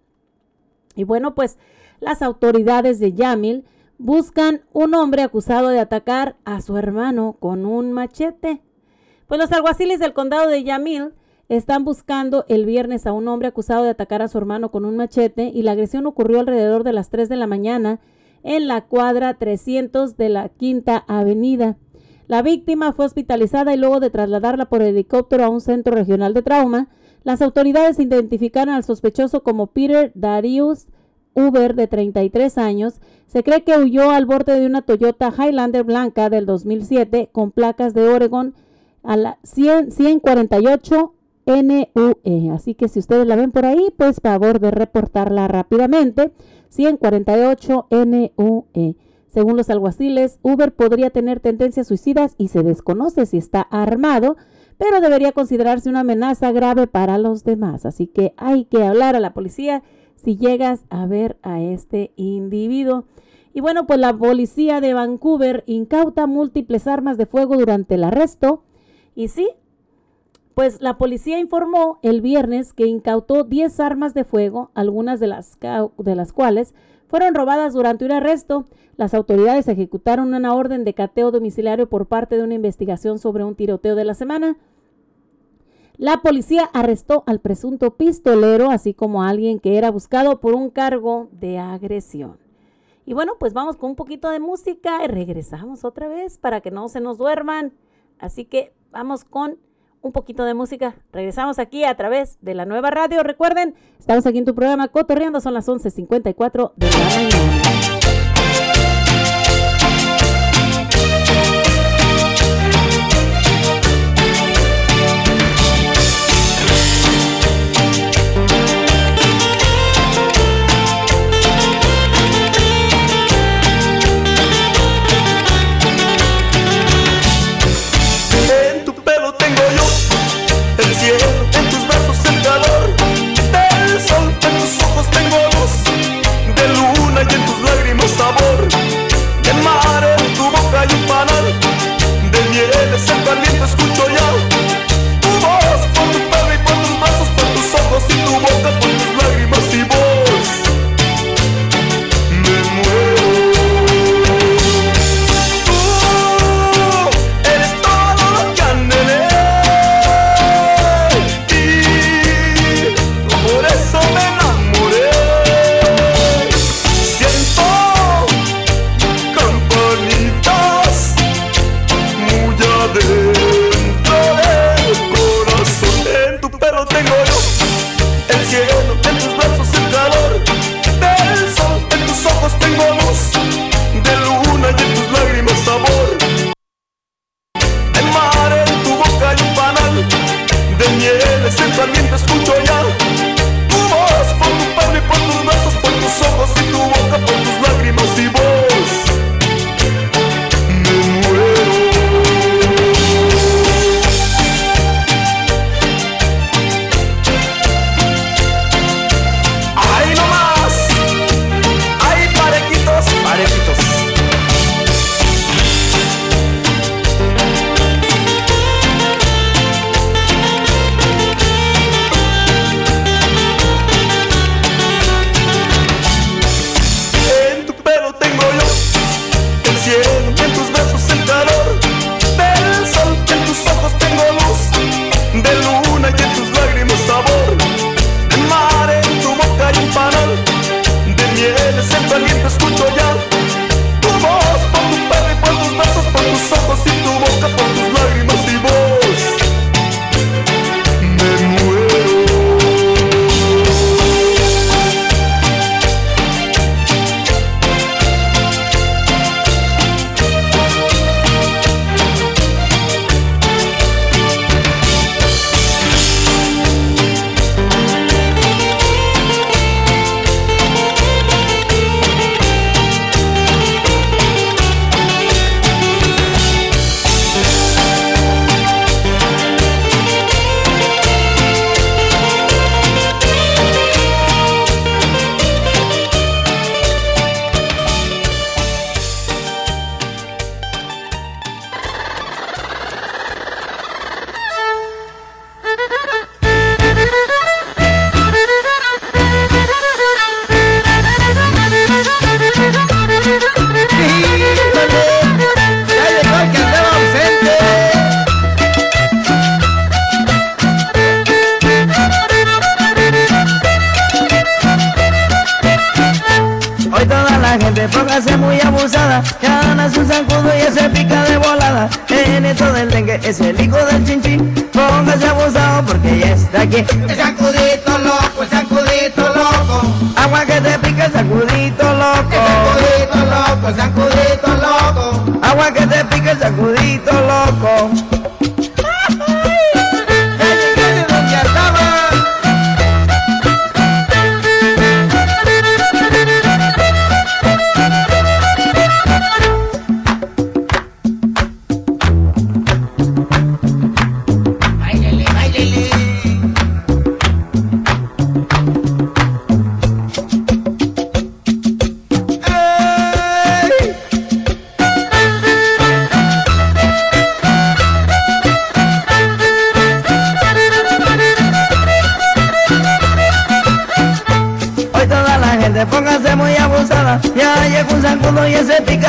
Y bueno, pues las autoridades de Yamil buscan un hombre acusado de atacar a su hermano con un machete. Pues los alguaciles del condado de Yamil están buscando el viernes a un hombre acusado de atacar a su hermano con un machete y la agresión ocurrió alrededor de las 3 de la mañana en la cuadra 300 de la Quinta Avenida. La víctima fue hospitalizada y luego de trasladarla por helicóptero a un centro regional de trauma, las autoridades identificaron al sospechoso como Peter Darius Uber, de 33 años. Se cree que huyó al borde de una Toyota Highlander blanca del 2007 con placas de Oregon a la 100, 148 NUE. Así que si ustedes la ven por ahí, pues favor de reportarla rápidamente. 148 NUE. Según los alguaciles, Uber podría tener tendencias suicidas y se desconoce si está armado, pero debería considerarse una amenaza grave para los demás. Así que hay que hablar a la policía si llegas a ver a este individuo. Y bueno, pues la policía de Vancouver incauta múltiples armas de fuego durante el arresto. Y sí, pues la policía informó el viernes que incautó 10 armas de fuego, algunas de las, de las cuales fueron robadas durante un arresto. Las autoridades ejecutaron una orden de cateo domiciliario por parte de una investigación sobre un tiroteo de la semana. La policía arrestó al presunto pistolero, así como a alguien que era buscado por un cargo de agresión. Y bueno, pues vamos con un poquito de música y regresamos otra vez para que no se nos duerman. Así que vamos con un poquito de música. Regresamos aquí a través de la nueva radio. Recuerden, estamos aquí en tu programa Cotorreando, son las 11.54 de la mañana.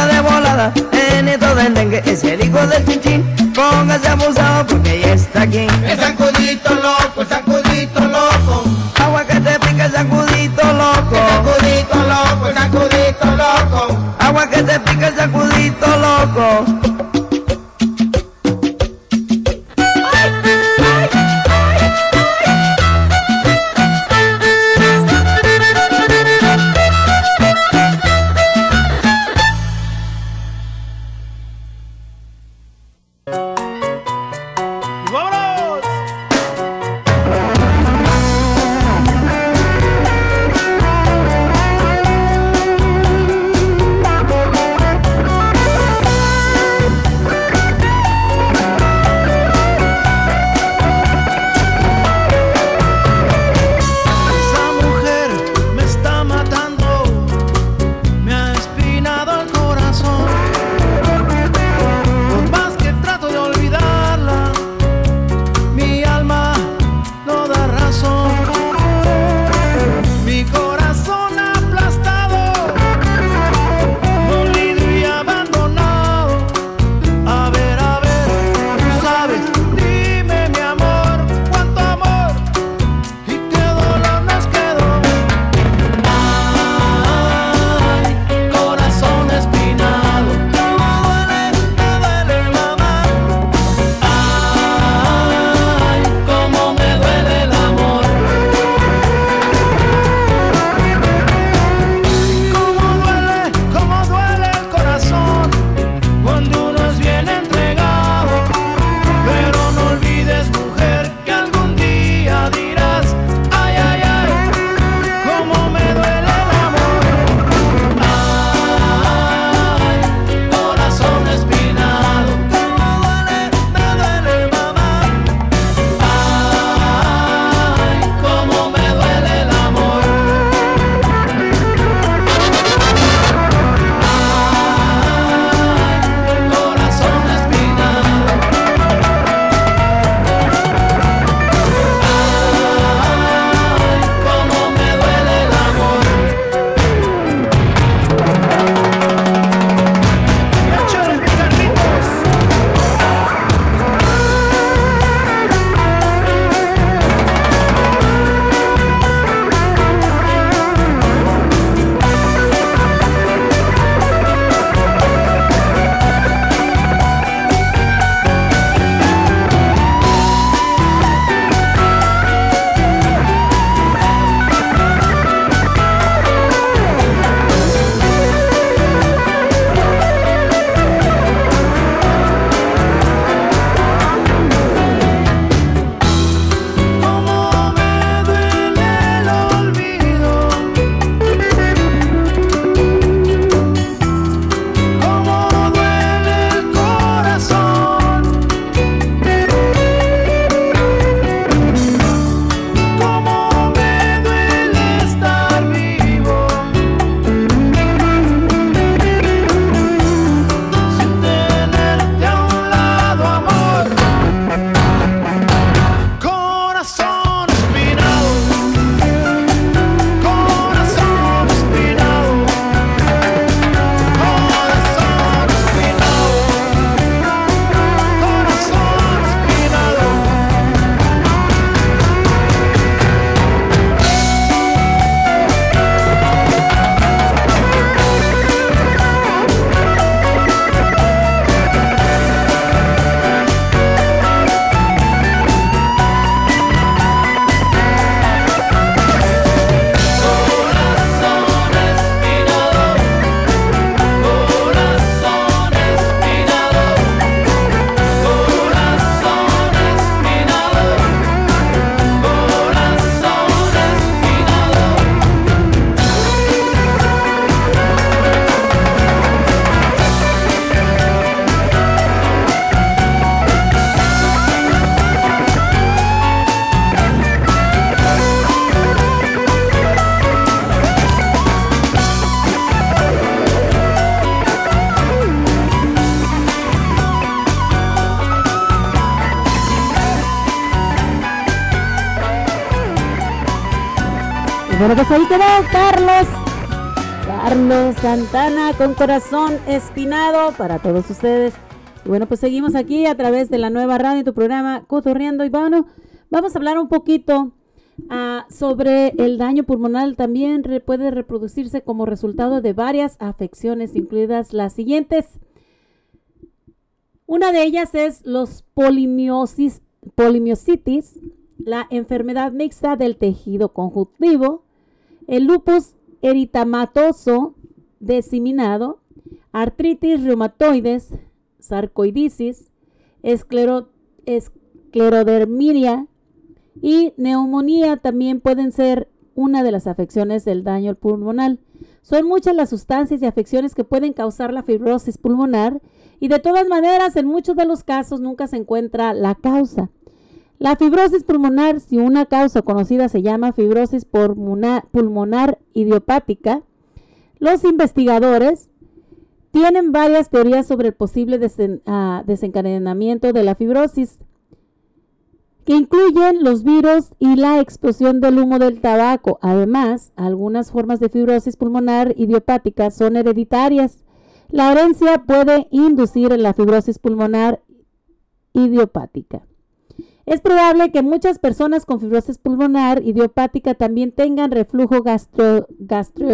de volada, en esto del dengue es el hijo del chinchín. Póngase abusado porque ya está aquí. Es sacudito lo Bueno, pues ahí quedó Carlos. Carlos Santana con corazón espinado para todos ustedes. Y bueno, pues seguimos aquí a través de la nueva radio, tu programa Cotorreando y bueno, vamos a hablar un poquito ah, sobre el daño pulmonar. También puede reproducirse como resultado de varias afecciones, incluidas las siguientes. Una de ellas es los polimiositis, la enfermedad mixta del tejido conjuntivo, el lupus eritematoso diseminado, artritis reumatoides, sarcoiditis, esclero, y neumonía también pueden ser una de las afecciones del daño pulmonar. Son muchas las sustancias y afecciones que pueden causar la fibrosis pulmonar y de todas maneras en muchos de los casos nunca se encuentra la causa. La fibrosis pulmonar, si una causa conocida se llama fibrosis pulmonar, idiopática, los investigadores tienen varias teorías sobre el posible ah, desencadenamiento de la fibrosis, que incluyen los virus y la explosión del humo del tabaco. Además, algunas formas de fibrosis pulmonar idiopática son hereditarias. La herencia puede inducir la fibrosis pulmonar idiopática. Es probable que muchas personas con fibrosis pulmonar idiopática también tengan reflujo gastro, gastro,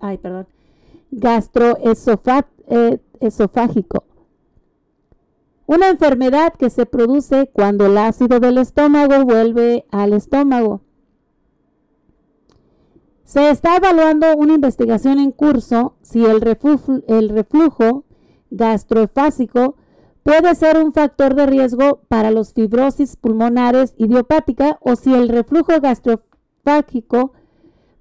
ay, perdón, gastroesofágico. Una enfermedad que se produce cuando el ácido del estómago vuelve al estómago. Se está evaluando una investigación en curso si el, reflujo, el reflujo puede ser un factor de riesgo para los fibrosis pulmonares idiopática o si el reflujo gastrofágico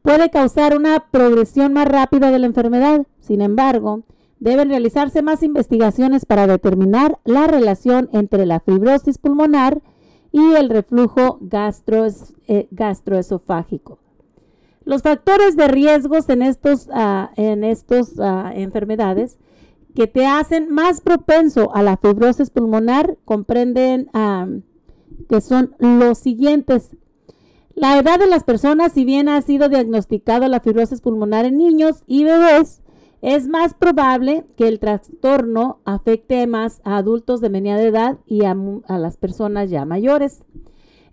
puede causar una progresión más rápida de la enfermedad. Sin embargo, deben realizarse más investigaciones para determinar la relación entre la fibrosis pulmonar y el reflujo eh, gastroesofágico. Los factores de riesgos en estas ah, en ah, enfermedades que te hacen más propenso a la fibrosis pulmonar comprenden que son los siguientes. La edad de las personas, si bien ha sido diagnosticado la fibrosis pulmonar en niños y bebés, es más probable que el trastorno afecte más a adultos de mediana edad y a las personas ya mayores.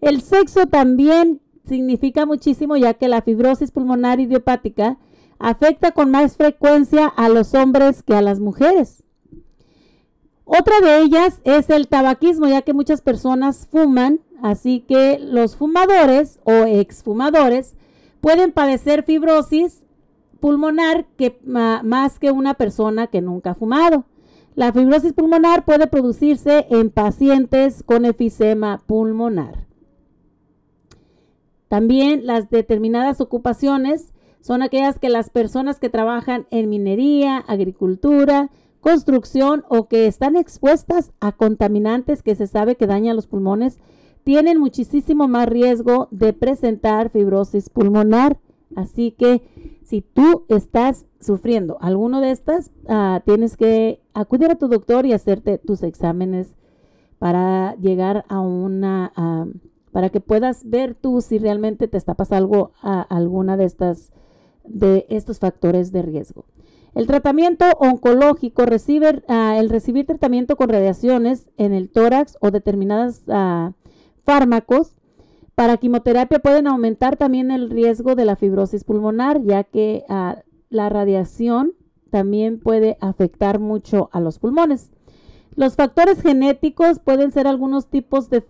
El sexo también significa muchísimo ya que la fibrosis pulmonar idiopática afecta con más frecuencia a los hombres que a las mujeres. Otra de ellas es el tabaquismo, ya que muchas personas fuman, así que los fumadores o exfumadores pueden padecer fibrosis pulmonar que, más que una persona que nunca ha fumado. La fibrosis pulmonar puede producirse en pacientes con efisema pulmonar. También las determinadas ocupaciones son aquellas que las personas que trabajan en minería, agricultura, construcción o que están expuestas a contaminantes que se sabe que dañan los pulmones, tienen muchísimo más riesgo de presentar fibrosis pulmonar. Así que si tú estás sufriendo alguno de estas, ah, tienes que acudir a tu doctor y hacerte tus exámenes para llegar a una, ah, para que puedas ver tú si realmente te está pasando algo a alguna de estas de estos factores de riesgo. El tratamiento oncológico ah, el recibir tratamiento con radiaciones en el tórax o determinados ah, fármacos para quimioterapia pueden aumentar también el riesgo de la fibrosis pulmonar, ya que ah, la radiación también puede afectar mucho a los pulmones. Los factores genéticos pueden ser algunos tipos de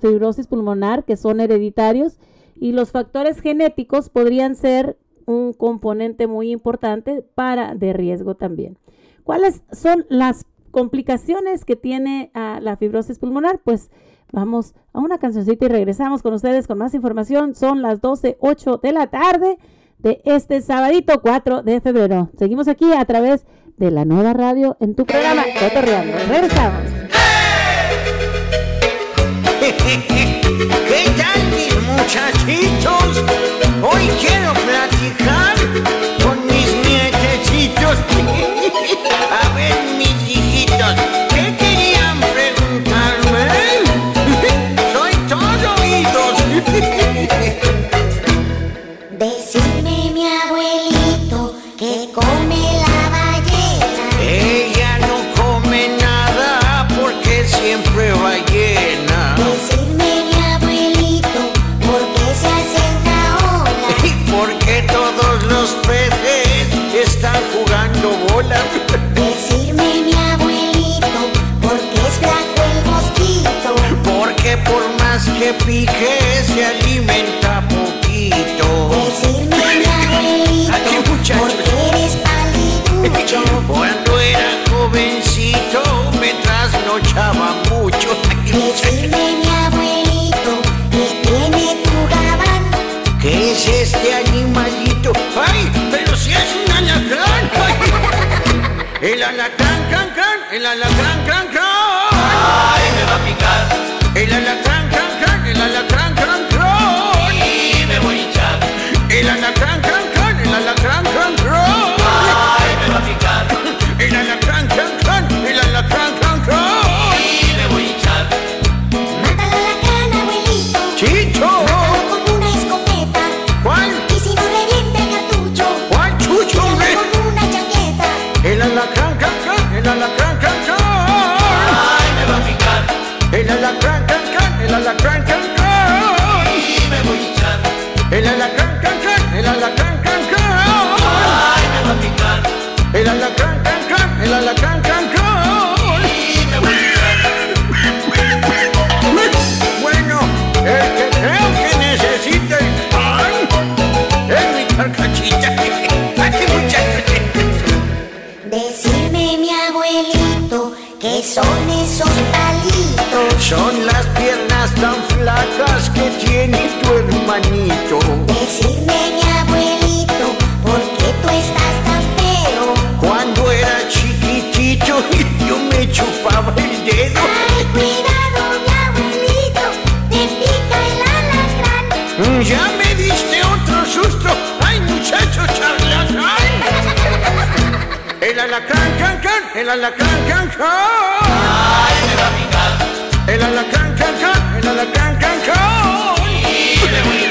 fibrosis pulmonar que son hereditarios y los factores genéticos podrían ser un componente muy importante para de riesgo también. ¿Cuáles son las complicaciones que tiene ah, la fibrosis pulmonar? Pues vamos a una cancioncita y regresamos con ustedes con más información. Son las 12.08 de la tarde de este sabadito 4 de febrero. Seguimos aquí a través de la nueva radio en tu programa Cotorreando. Regresamos. ¿Qué tal mis muchachitos? Hoy quiero Rock. que pique se alimenta poquito. Decirme, abuelito, porque eres palito. Bueno, el que creo que necesita el pan es mi carcachita. Decime mi abuelito que son esos palitos. Son las piernas tan flacas que tiene tu hermanito. dedo. Ay, cuidado, mi abuelito, te pica el alacrán. Mm, ya me diste otro susto. Ay, muchacho charlatán. El alacrán, can, can, el alacrán, can, can. Ay, me va a picar. El alacrán, can, can, el alacrán, can, can. Y le voy a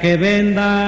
que vendan.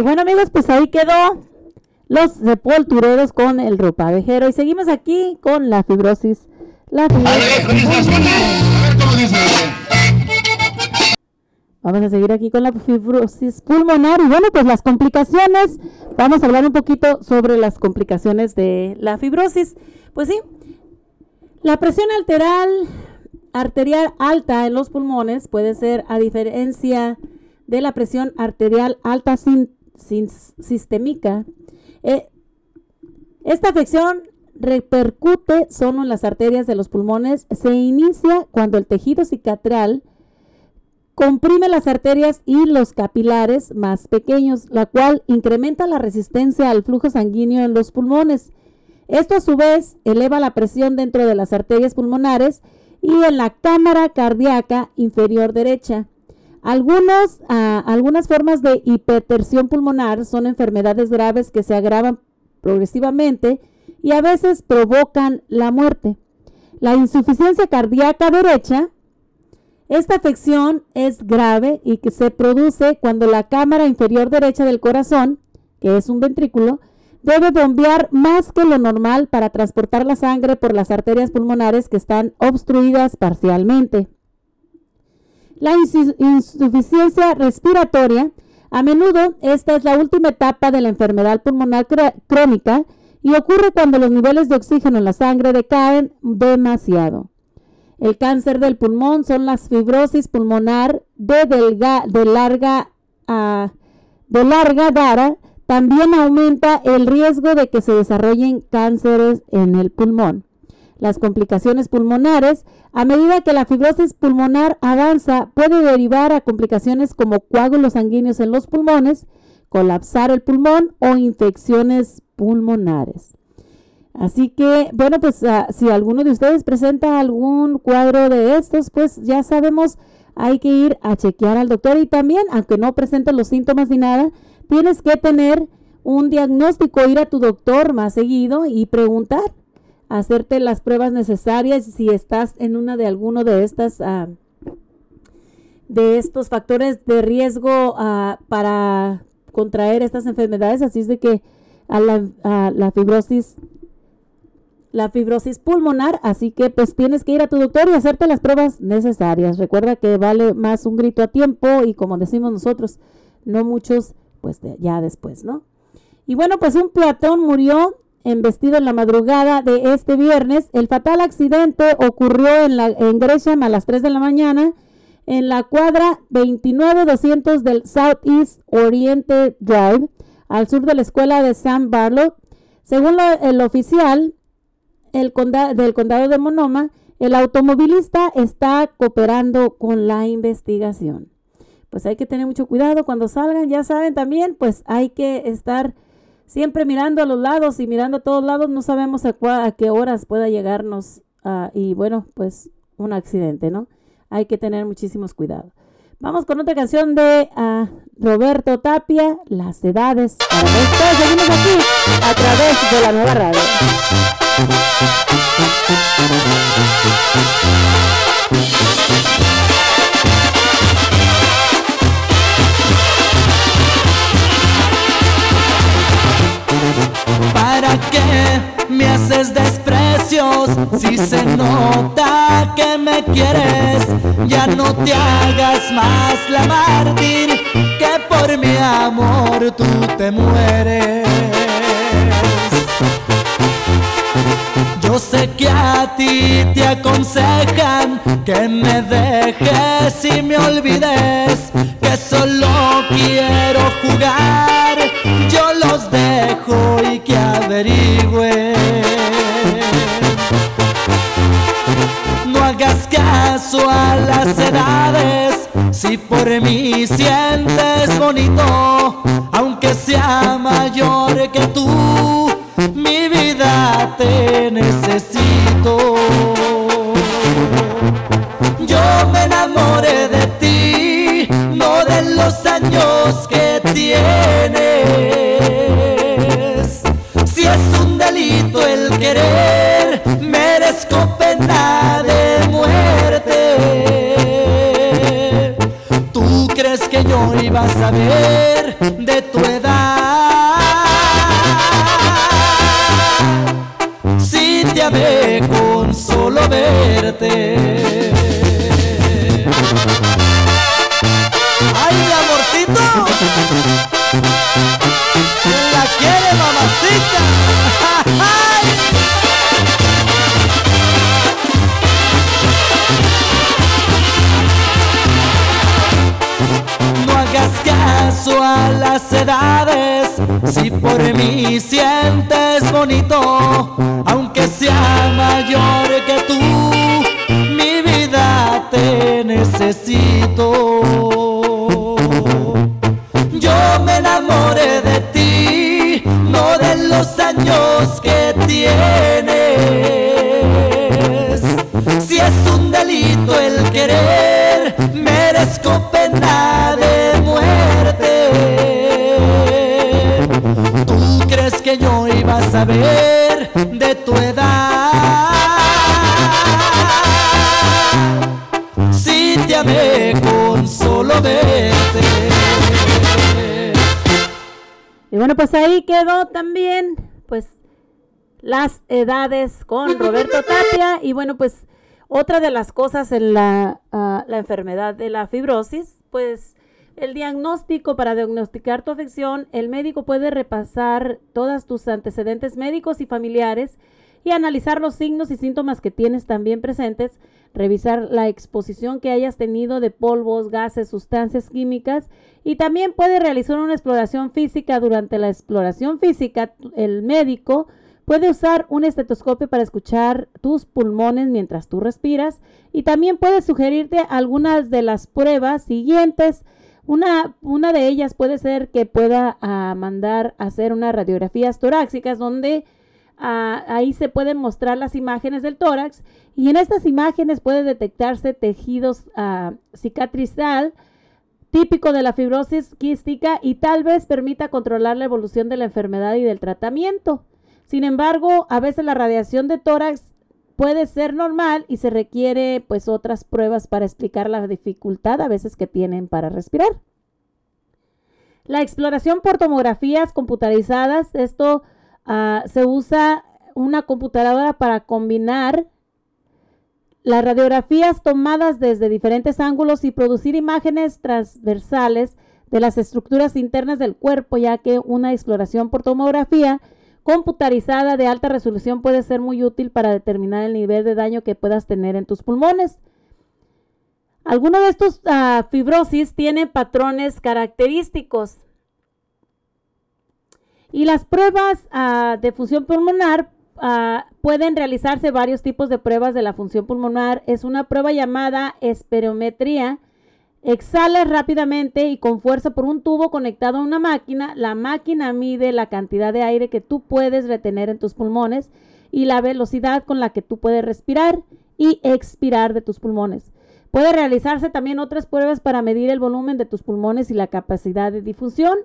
Y bueno amigos, pues ahí quedó los sepultureros con el ropavejero y seguimos aquí con la fibrosis. La fibrosis. Vamos a seguir aquí con la fibrosis pulmonar y bueno, pues las complicaciones, vamos a hablar un poquito sobre las complicaciones de la fibrosis. Pues sí, la presión arterial, arterial alta en los pulmones puede ser a diferencia de la presión arterial alta sin- sistémica. Eh, esta afección repercute solo en las arterias de los pulmones. Se inicia cuando el tejido cicatral comprime las arterias y los capilares más pequeños, la cual incrementa la resistencia al flujo sanguíneo en los pulmones. Esto a su vez eleva la presión dentro de las arterias pulmonares y en la cámara cardíaca inferior derecha. Ah, algunas formas de hipertensión pulmonar son enfermedades graves que se agravan progresivamente y a veces provocan la muerte. La insuficiencia cardíaca derecha Esta afección es grave y que se produce cuando la cámara inferior derecha del corazón, que es un ventrículo, debe bombear más que lo normal para transportar la sangre por las arterias pulmonares que están obstruidas parcialmente. La insu- insuficiencia respiratoria, a menudo esta es la última etapa de la enfermedad pulmonar cr- crónica y ocurre cuando los niveles de oxígeno en la sangre decaen demasiado. El cáncer del pulmón son las fibrosis pulmonar de, larga de larga. También aumenta el riesgo de que se desarrollen cánceres en el pulmón. Las complicaciones pulmonares, a medida que la fibrosis pulmonar avanza, puede derivar a complicaciones como coágulos sanguíneos en los pulmones, colapsar el pulmón o infecciones pulmonares. Así que, bueno, pues ah, si alguno de ustedes presenta algún cuadro de estos, pues ya sabemos, hay que ir a chequear al doctor y también, aunque no presenten los síntomas ni nada, tienes que tener un diagnóstico, ir a tu doctor más seguido y preguntar, hacerte las pruebas necesarias si estás en una de alguno de estas ah, de estos factores de riesgo ah, para contraer estas enfermedades, así es de que a la, a la fibrosis la fibrosis pulmonar, así que pues tienes que ir a tu doctor y hacerte las pruebas necesarias. Recuerda que vale más un grito a tiempo y como decimos nosotros, no muchos, pues ya después, ¿no? Y bueno, pues un peatón murió embestido en la madrugada de este viernes. El fatal accidente ocurrió en, la, en Gresham a las 3 de la mañana en la cuadra 29200 del Southeast Oriente Drive, al sur de la escuela de Sam Barlow. Según el oficial el conda- del condado de Monoma, el automovilista está cooperando con la investigación. Pues hay que tener mucho cuidado cuando salgan, ya saben también, pues hay que estar siempre mirando a los lados y mirando a todos lados, no sabemos a, qué horas pueda llegarnos ah, y bueno, pues un accidente, ¿no? Hay que tener muchísimos cuidados. Vamos con otra canción de ah, Roberto Tapia, Las Edades. Para después seguimos aquí a través de la nueva radio. Si se nota que me quieres? Ya no te hagas más la mártir que por mi amor tú te mueres. Yo sé que a ti te aconsejan que me dejes y me olvides, que solo quiero jugar. Yo los dejo y que averigüen. A las edades, si por mí sientes bonito, aunque sea mayor que tú, mi vida te necesito. Yo me enamoré de ti, no de los años que tienes. Crees que yo iba a saber de tu edad? Si te amé con solo verte. ¡Ay, amorcito! Las edades, si por mí sientes bonito, aunque sea mayor que tú, mi vida te necesito. Yo me enamoré de ti, no de los años que tienes. Si es un delito el querer, merezco saber de tu edad? Si te amé solo verte. Y bueno, pues ahí quedó también, pues, las edades con Roberto Tapia. Y bueno, pues, otra de las cosas en la, ah, la enfermedad de la fibrosis, pues, el diagnóstico para diagnosticar tu afección, el médico puede repasar todos tus antecedentes médicos y familiares y analizar los signos y síntomas que tienes también presentes, revisar la exposición que hayas tenido de polvos, gases, sustancias químicas y también puede realizar una exploración física. Durante la exploración física, el médico puede usar un estetoscopio para escuchar tus pulmones mientras tú respiras y también puede sugerirte algunas de las pruebas siguientes. Una, una de ellas puede ser que pueda ah, mandar a hacer unas radiografías torácicas donde Ah, ahí se pueden mostrar las imágenes del tórax y en estas imágenes puede detectarse tejidos ah, cicatrizal típico de la fibrosis quística y tal vez permita controlar la evolución de la enfermedad y del tratamiento. Sin embargo, a veces la radiación de tórax puede ser normal y se requiere pues otras pruebas para explicar la dificultad a veces que tienen para respirar. La exploración por tomografías computarizadas, esto Ah, se usa una computadora para combinar las radiografías tomadas desde diferentes ángulos y producir imágenes transversales de las estructuras internas del cuerpo, ya que una exploración por tomografía computarizada de alta resolución puede ser muy útil para determinar el nivel de daño que puedas tener en tus pulmones. Algunos de estos ah, fibrosis tienen patrones característicos. Y las pruebas ah, de función pulmonar ah, pueden realizarse varios tipos de pruebas de la función pulmonar. Es una prueba llamada esperometría. Exhalas rápidamente y con fuerza por un tubo conectado a una máquina. La máquina mide la cantidad de aire que tú puedes retener en tus pulmones y la velocidad con la que tú puedes respirar y expirar de tus pulmones. Puede realizarse también otras pruebas para medir el volumen de tus pulmones y la capacidad de difusión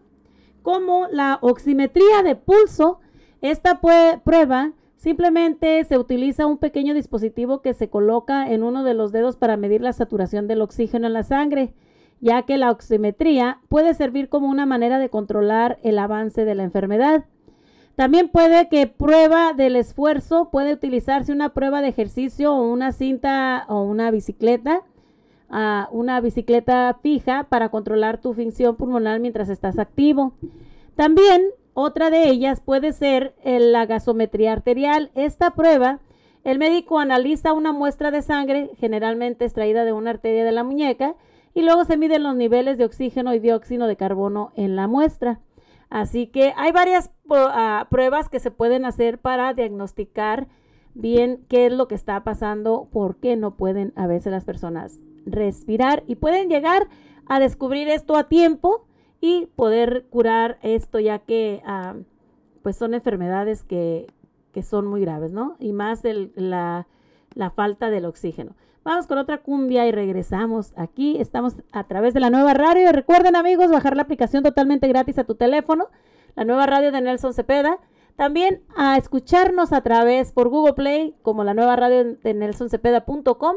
como la oximetría de pulso. Esta prueba simplemente se utiliza un pequeño dispositivo que se coloca en uno de los dedos para medir la saturación del oxígeno en la sangre, ya que la oximetría puede servir como una manera de controlar el avance de la enfermedad. También puede que prueba del esfuerzo, puede utilizarse una prueba de ejercicio o una cinta o una bicicleta a una bicicleta fija para controlar tu función pulmonar mientras estás activo. También otra de ellas puede ser la gasometría arterial. Esta prueba, el médico analiza una muestra de sangre, generalmente extraída de una arteria de la muñeca, y luego se miden los niveles de oxígeno y dióxido de carbono en la muestra. Así que hay varias ah, pruebas que se pueden hacer para diagnosticar bien qué es lo que está pasando, por qué no pueden a veces las personas respirar y pueden llegar a descubrir esto a tiempo y poder curar esto ya que ah, pues son enfermedades que, que, son muy graves, ¿no? Y más la, la falta del oxígeno. Vamos con otra cumbia y regresamos aquí. Estamos a través de la nueva radio. Recuerden amigos, bajar la aplicación totalmente gratis a tu teléfono. La nueva radio de Nelson Cepeda. También a escucharnos a través por Google Play como la nueva radio de nelsoncepeda.com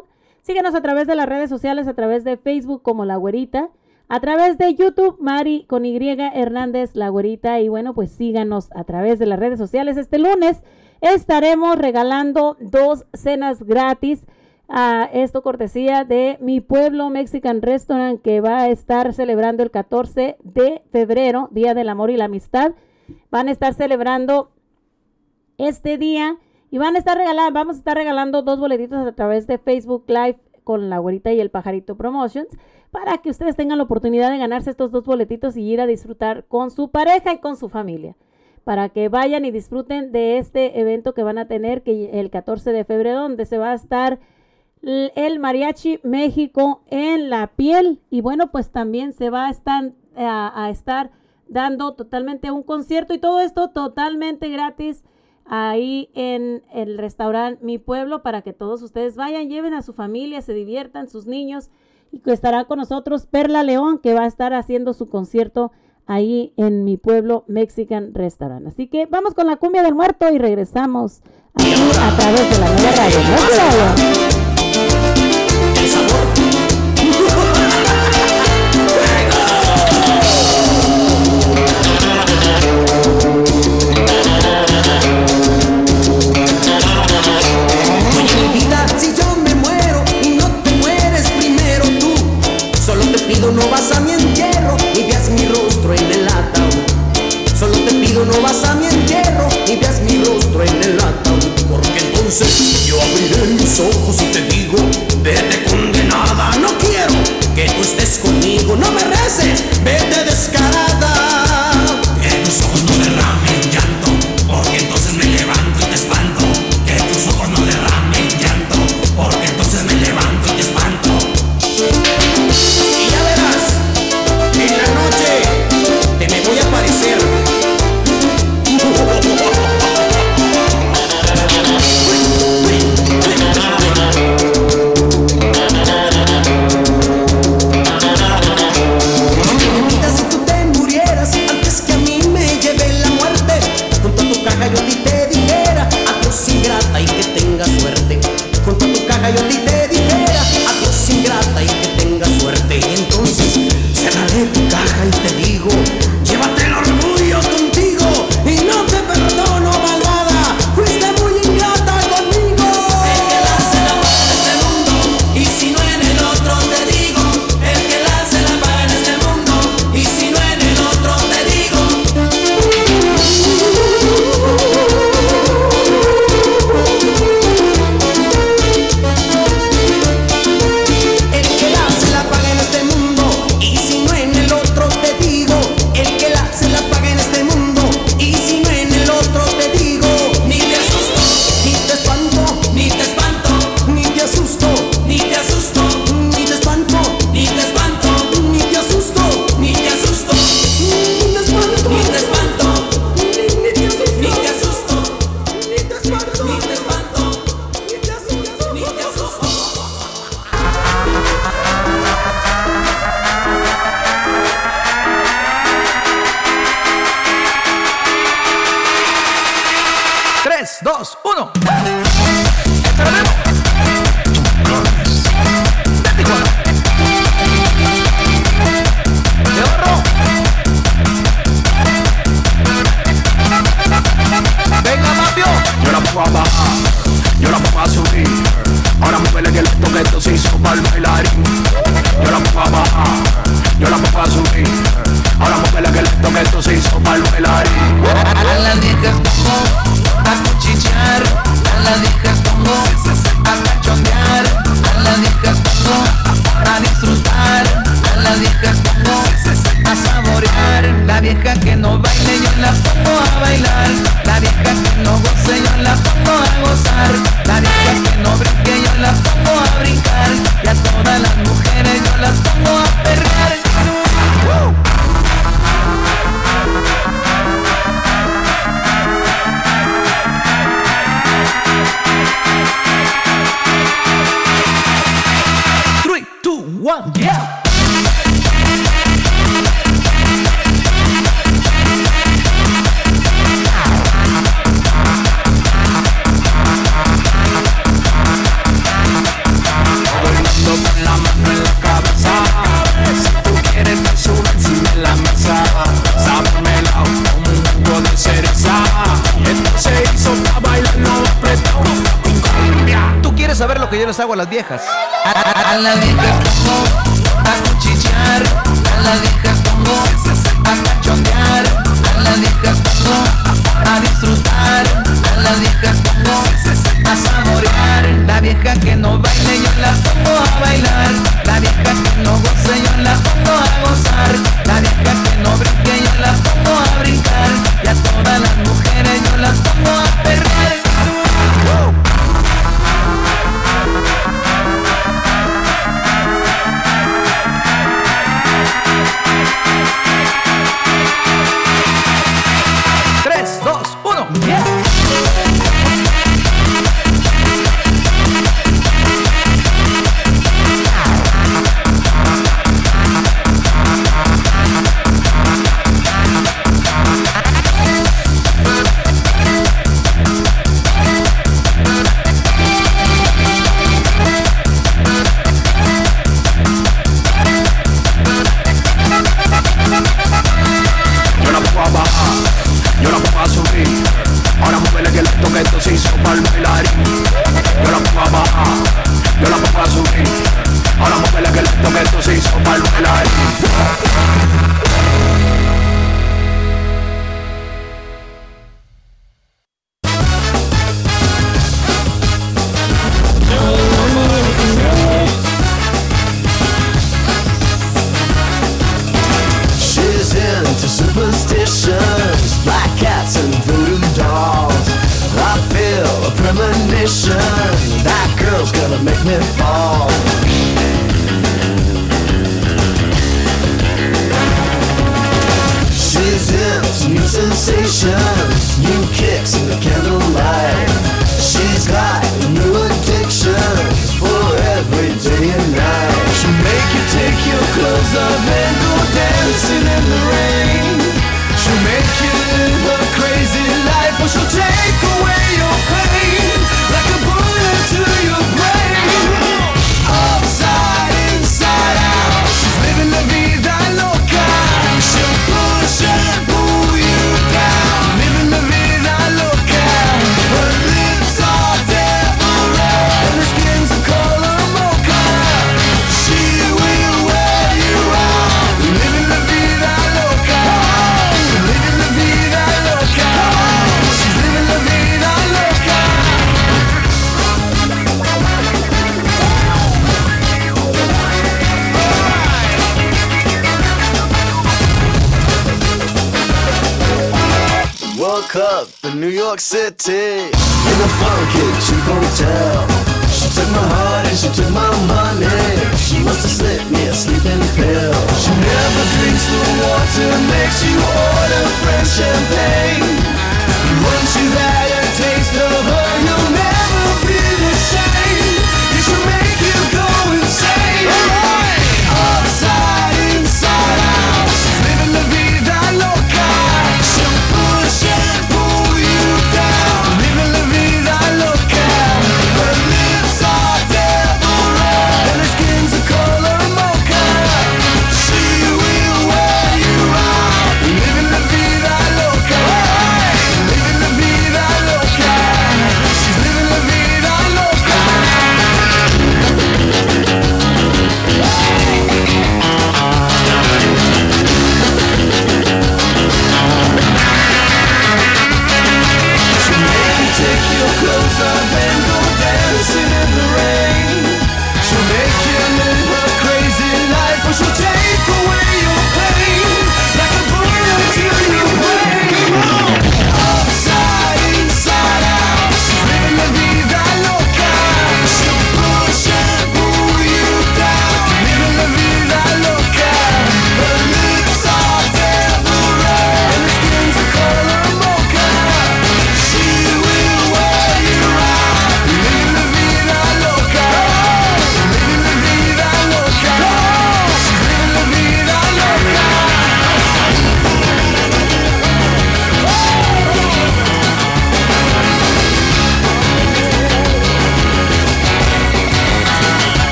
Síguenos a través de las redes sociales, a través de Facebook como La Güerita, a través de YouTube, Mari con Y Hernández La Güerita. Y bueno, pues síganos a través de las redes sociales. Este lunes estaremos regalando dos cenas gratis. a esto cortesía de mi pueblo Mexican Restaurant que va a estar celebrando el 14 de febrero, Día del Amor y la Amistad. Van a estar celebrando este día y van a estar regalando, vamos a estar regalando dos boletitos a través de Facebook Live con la güerita y el pajarito Promotions para que ustedes tengan la oportunidad de ganarse estos dos boletitos y ir a disfrutar con su pareja y con su familia. Para que vayan y disfruten de este evento que van a tener que el 14 de febrero, donde se va a estar el Mariachi México en la piel. Y bueno, pues también se va a estar, a, a estar dando totalmente un concierto y todo esto totalmente gratis ahí en el restaurante Mi Pueblo para que todos ustedes vayan, lleven a su familia, se diviertan, sus niños y que estará con nosotros Perla León que va a estar haciendo su concierto ahí en Mi Pueblo Mexican Restaurant. Así que vamos con la cumbia del muerto y regresamos a través de la nueva radio. ojos y te digo, vete condenada, no quiero que tú estés conmigo, no me reces, vete descarada. la vida.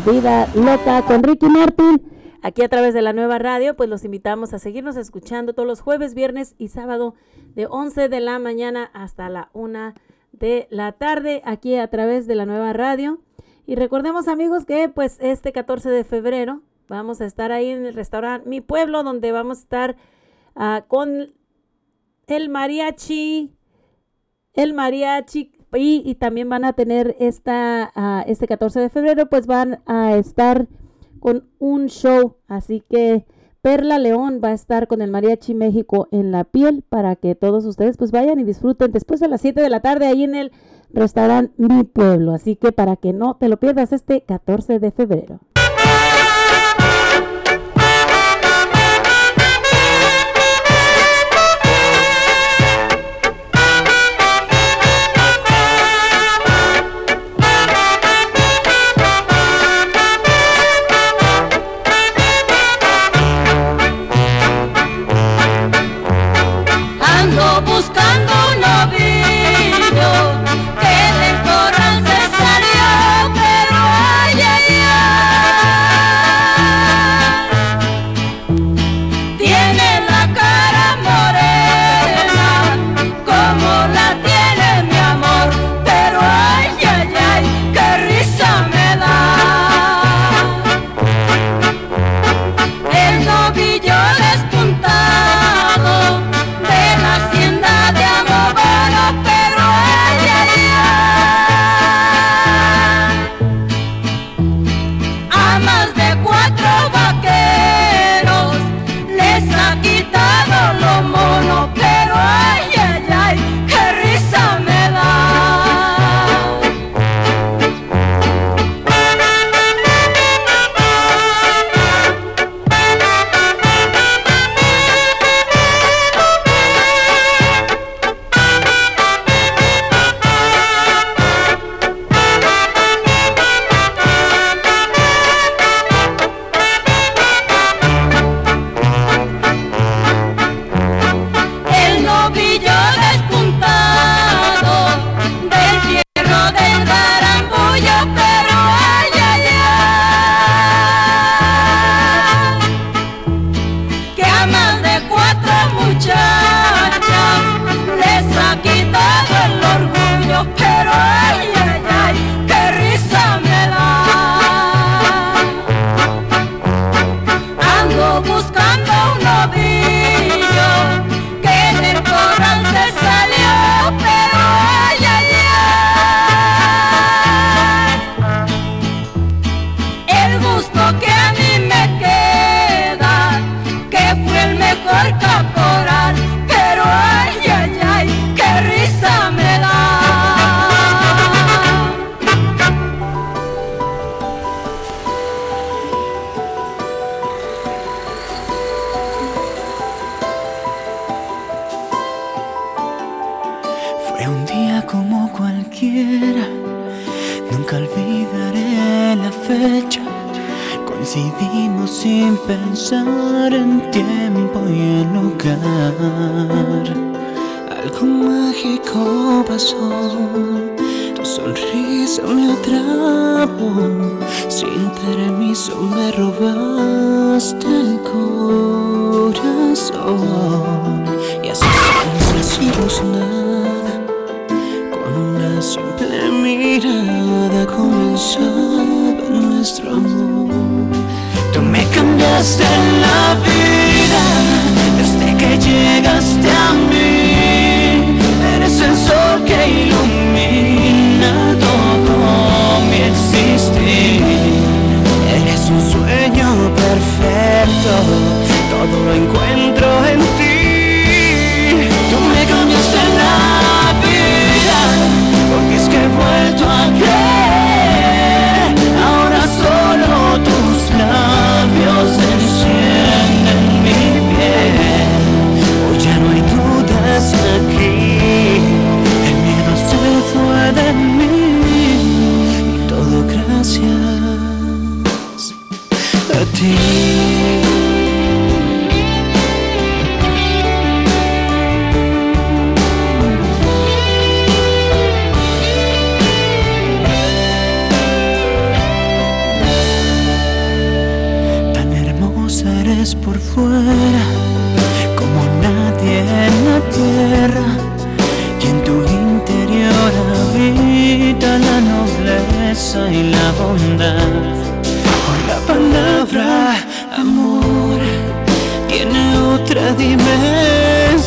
Vida Loca con Ricky Martin. Aquí a través de la nueva radio, pues los invitamos a seguirnos escuchando todos los jueves, viernes y sábado de 11 de la mañana hasta la 1 de la tarde, aquí a través de la nueva radio. Y recordemos amigos que pues este 14 de febrero vamos a estar ahí en el restaurante Mi Pueblo, donde vamos a estar ah, con el mariachi, el mariachi y, y también van a tener esta, ah, este 14 de febrero, pues van a estar con un show. Así que Perla León va a estar con el Mariachi México en la piel para que todos ustedes pues vayan y disfruten después de las 7 de la tarde ahí en el restaurante Mi Pueblo. Así que para que no te lo pierdas este 14 de febrero.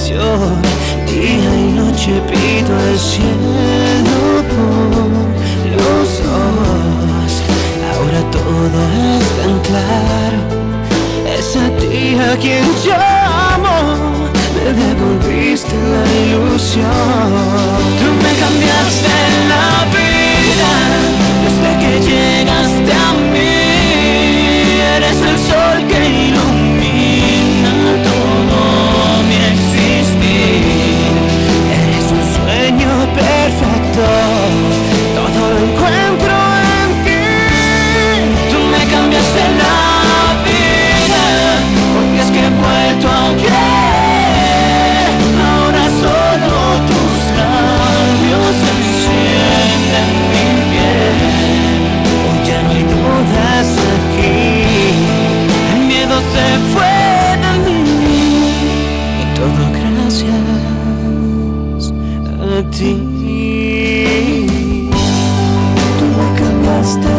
Día y noche pido al cielo por los dos. Ahora todo es tan claro. Es a ti a quien llamo. Me devolviste la ilusión. Tú me cambiaste la a ti. Tú me cambiaste.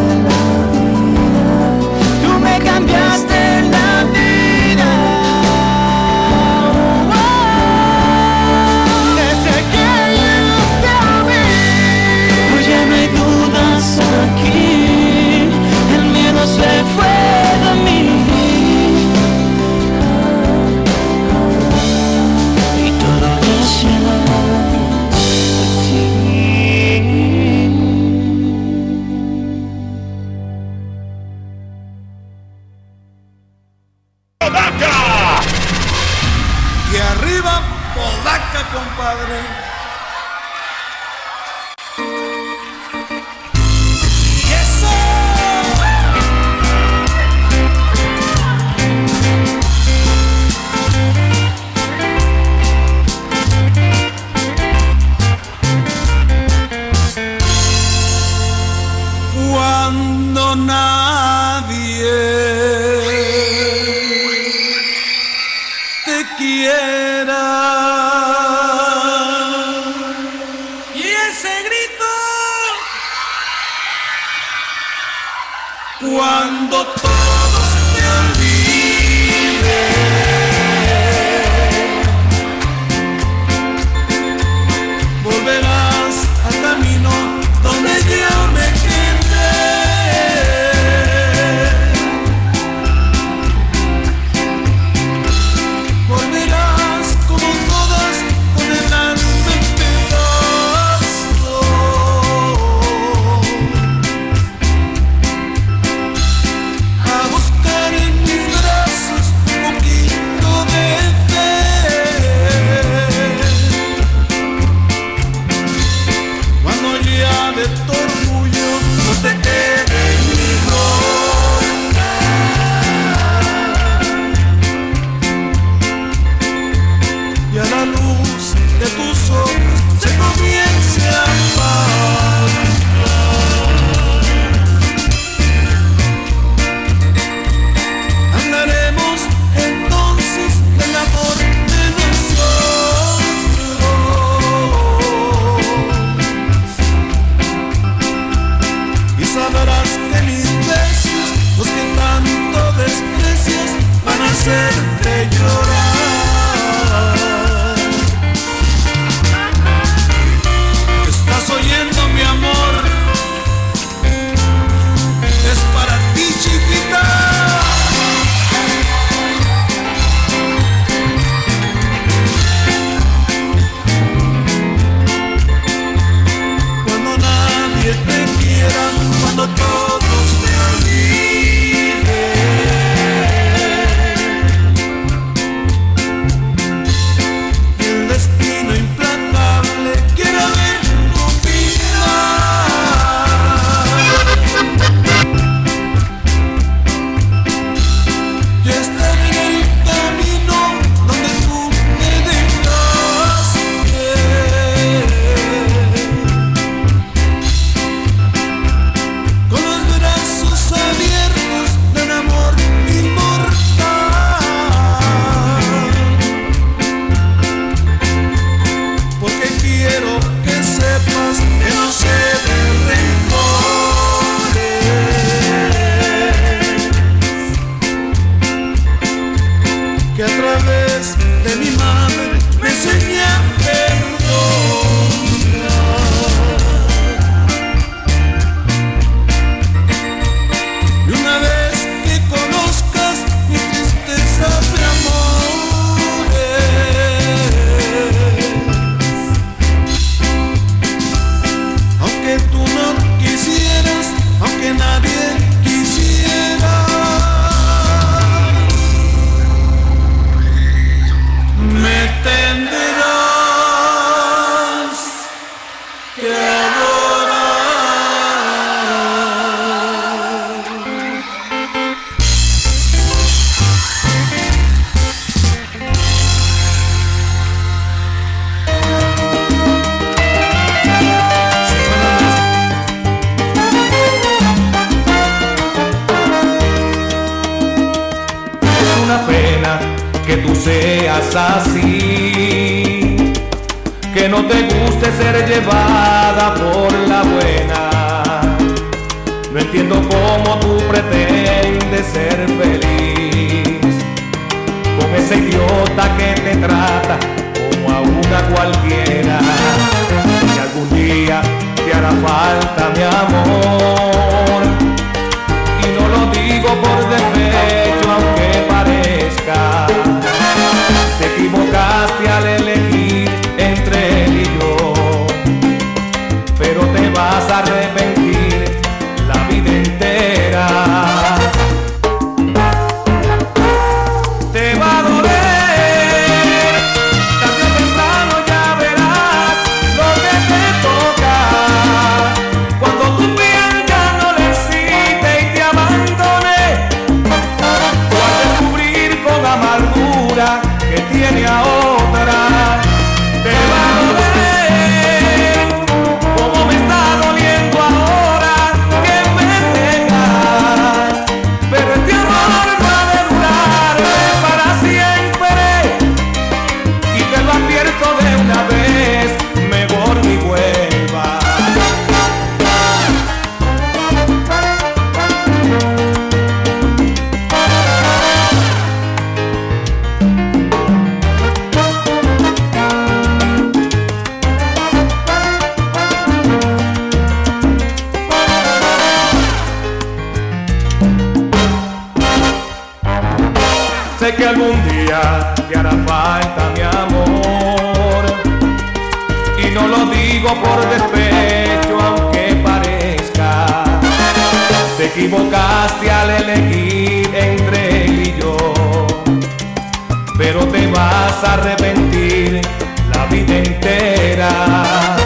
que algún día te hará falta mi amor. Y no lo digo por despecho, aunque parezca. Te equivocaste al elegir entre él y yo. Pero te vas a arrepentir la vida entera.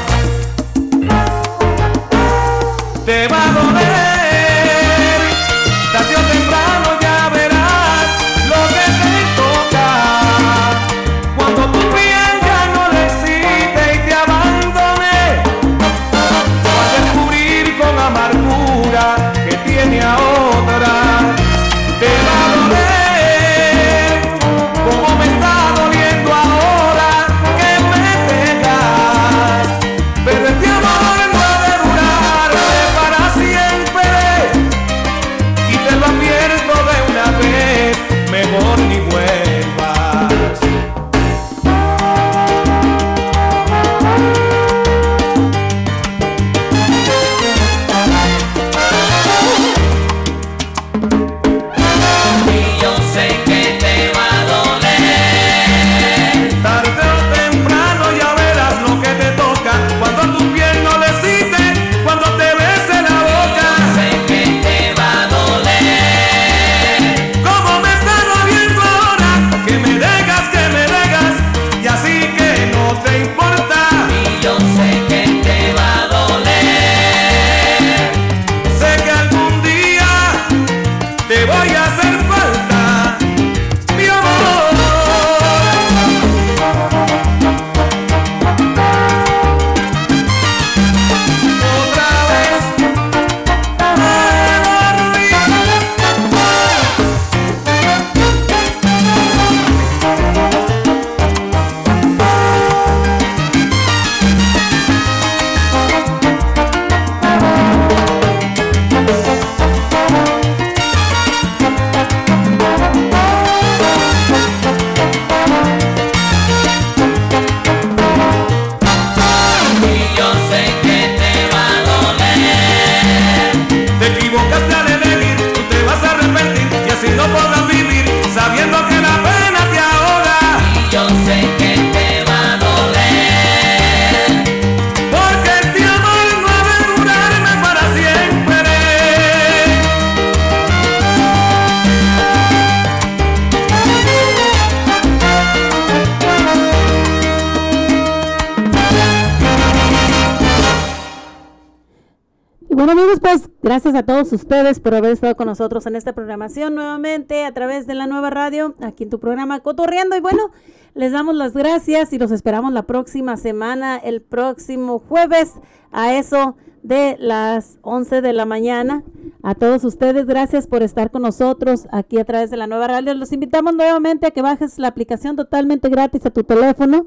Ustedes por haber estado con nosotros en esta programación nuevamente a través de la nueva radio, aquí en tu programa Cotorreando. Y bueno, les damos las gracias y los esperamos la próxima semana, el próximo jueves, a eso de las 11 de la mañana. A todos ustedes, gracias por estar con nosotros aquí a través de la nueva radio. Los invitamos nuevamente a que bajes la aplicación totalmente gratis a tu teléfono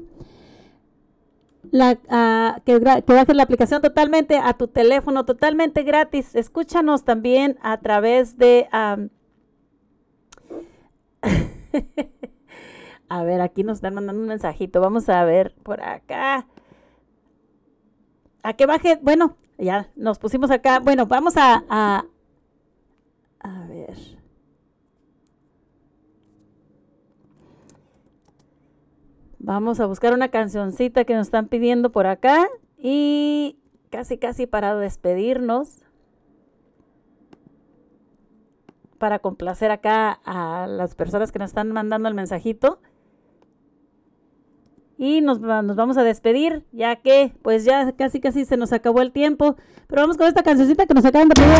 la, que, que bajes la aplicación totalmente a tu teléfono, totalmente gratis. Escúchanos también a través de... a ver, aquí nos están mandando un mensajito. Vamos a ver por acá. A que baje, bueno, ya nos pusimos acá. Bueno, vamos a ver. Vamos a buscar una cancioncita que nos están pidiendo por acá y casi casi para despedirnos. Para complacer acá a las personas que nos están mandando el mensajito. Y nos, va- nos vamos a despedir, ya que pues ya casi casi se nos acabó el tiempo. Pero vamos con esta cancioncita que nos acaban de pedir.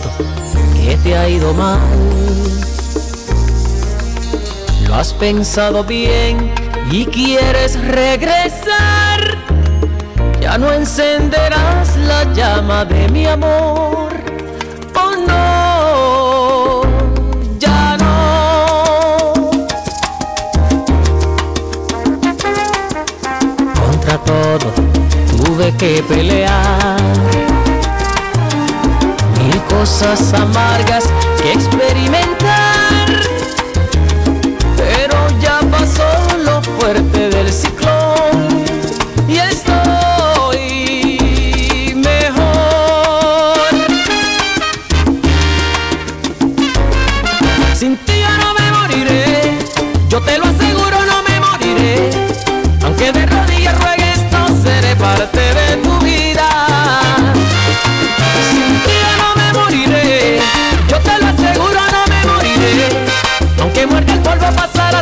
Que te ha ido mal. Lo has pensado bien y quieres regresar. Ya no encenderás la llama de mi amor. Oh no, ya no. Contra todo tuve que pelear cosas amargas que experimentar.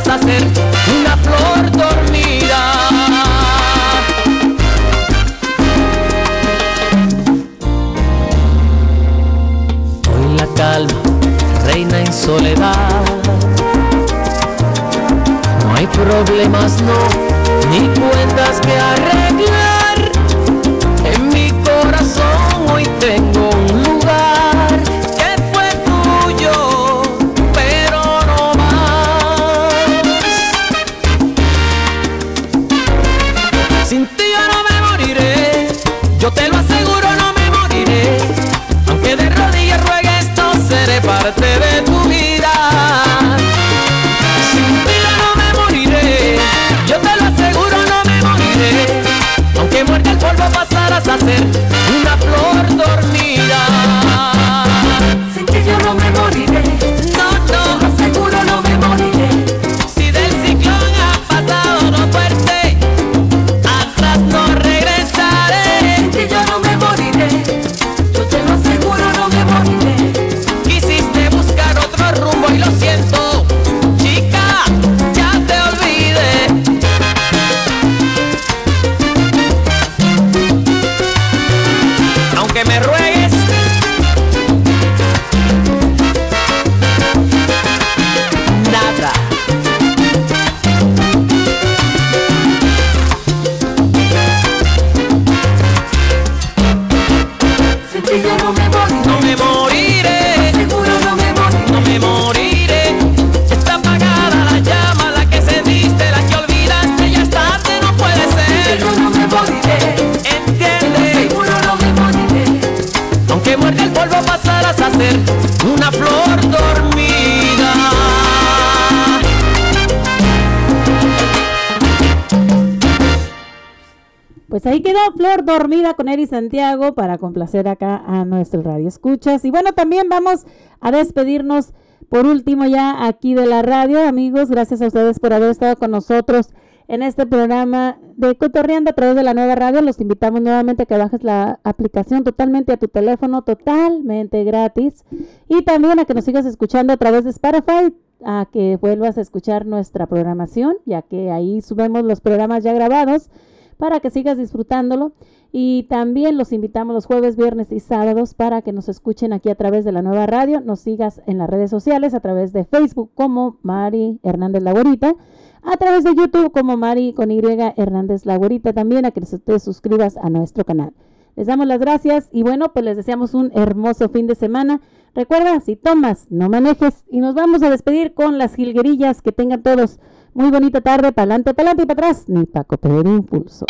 Pasarás a una flor dormida. Hoy la calma reina en soledad. No hay problemas, no, ni cuentas que arreglar. Pasarás ahí quedó Flor dormida con Eri Santiago para complacer acá a nuestro radio escuchas. Y bueno, también vamos a despedirnos por último ya aquí de la radio. Amigos, gracias a ustedes por haber estado con nosotros en este programa de Cotorreando a través de la nueva radio. Los invitamos nuevamente a que bajes la aplicación totalmente a tu teléfono, totalmente gratis. Y también a que nos sigas escuchando a través de Spotify a que vuelvas a escuchar nuestra programación, ya que ahí subimos los programas ya grabados para que sigas disfrutándolo. Y también los invitamos los jueves, viernes y sábados para que nos escuchen aquí a través de la nueva radio, nos sigas en las redes sociales, a través de Facebook como Mari Hernández La Güerita, a través de YouTube como Mari con Y Hernández La Güerita también, a que te suscribas a nuestro canal. Les damos las gracias y bueno, pues les deseamos un hermoso fin de semana. Recuerda, si tomas, no manejes y nos vamos a despedir con las jilguerillas. Que tengan todos muy bonita tarde, para adelante, para adelante y para atrás, ni para copiar impulso.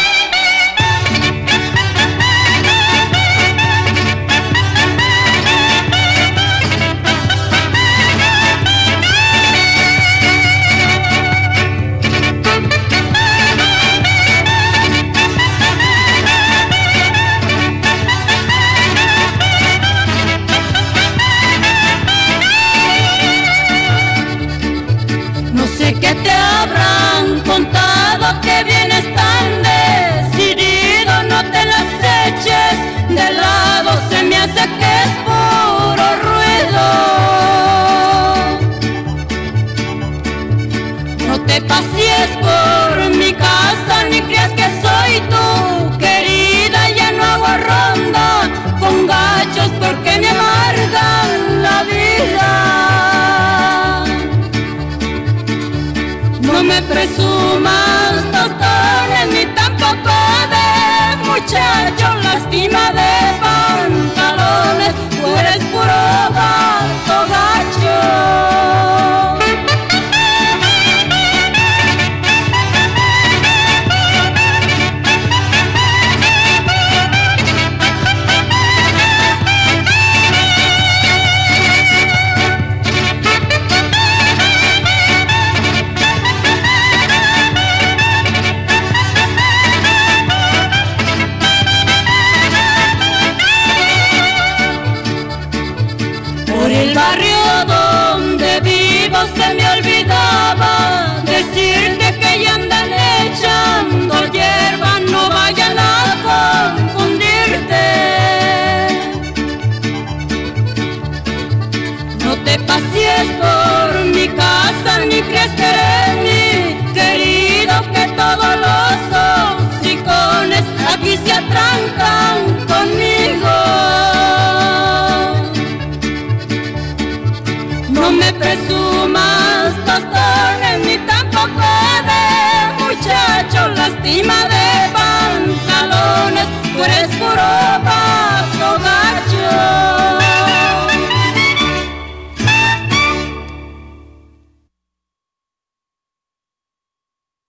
Qué te habrán contado que vienes No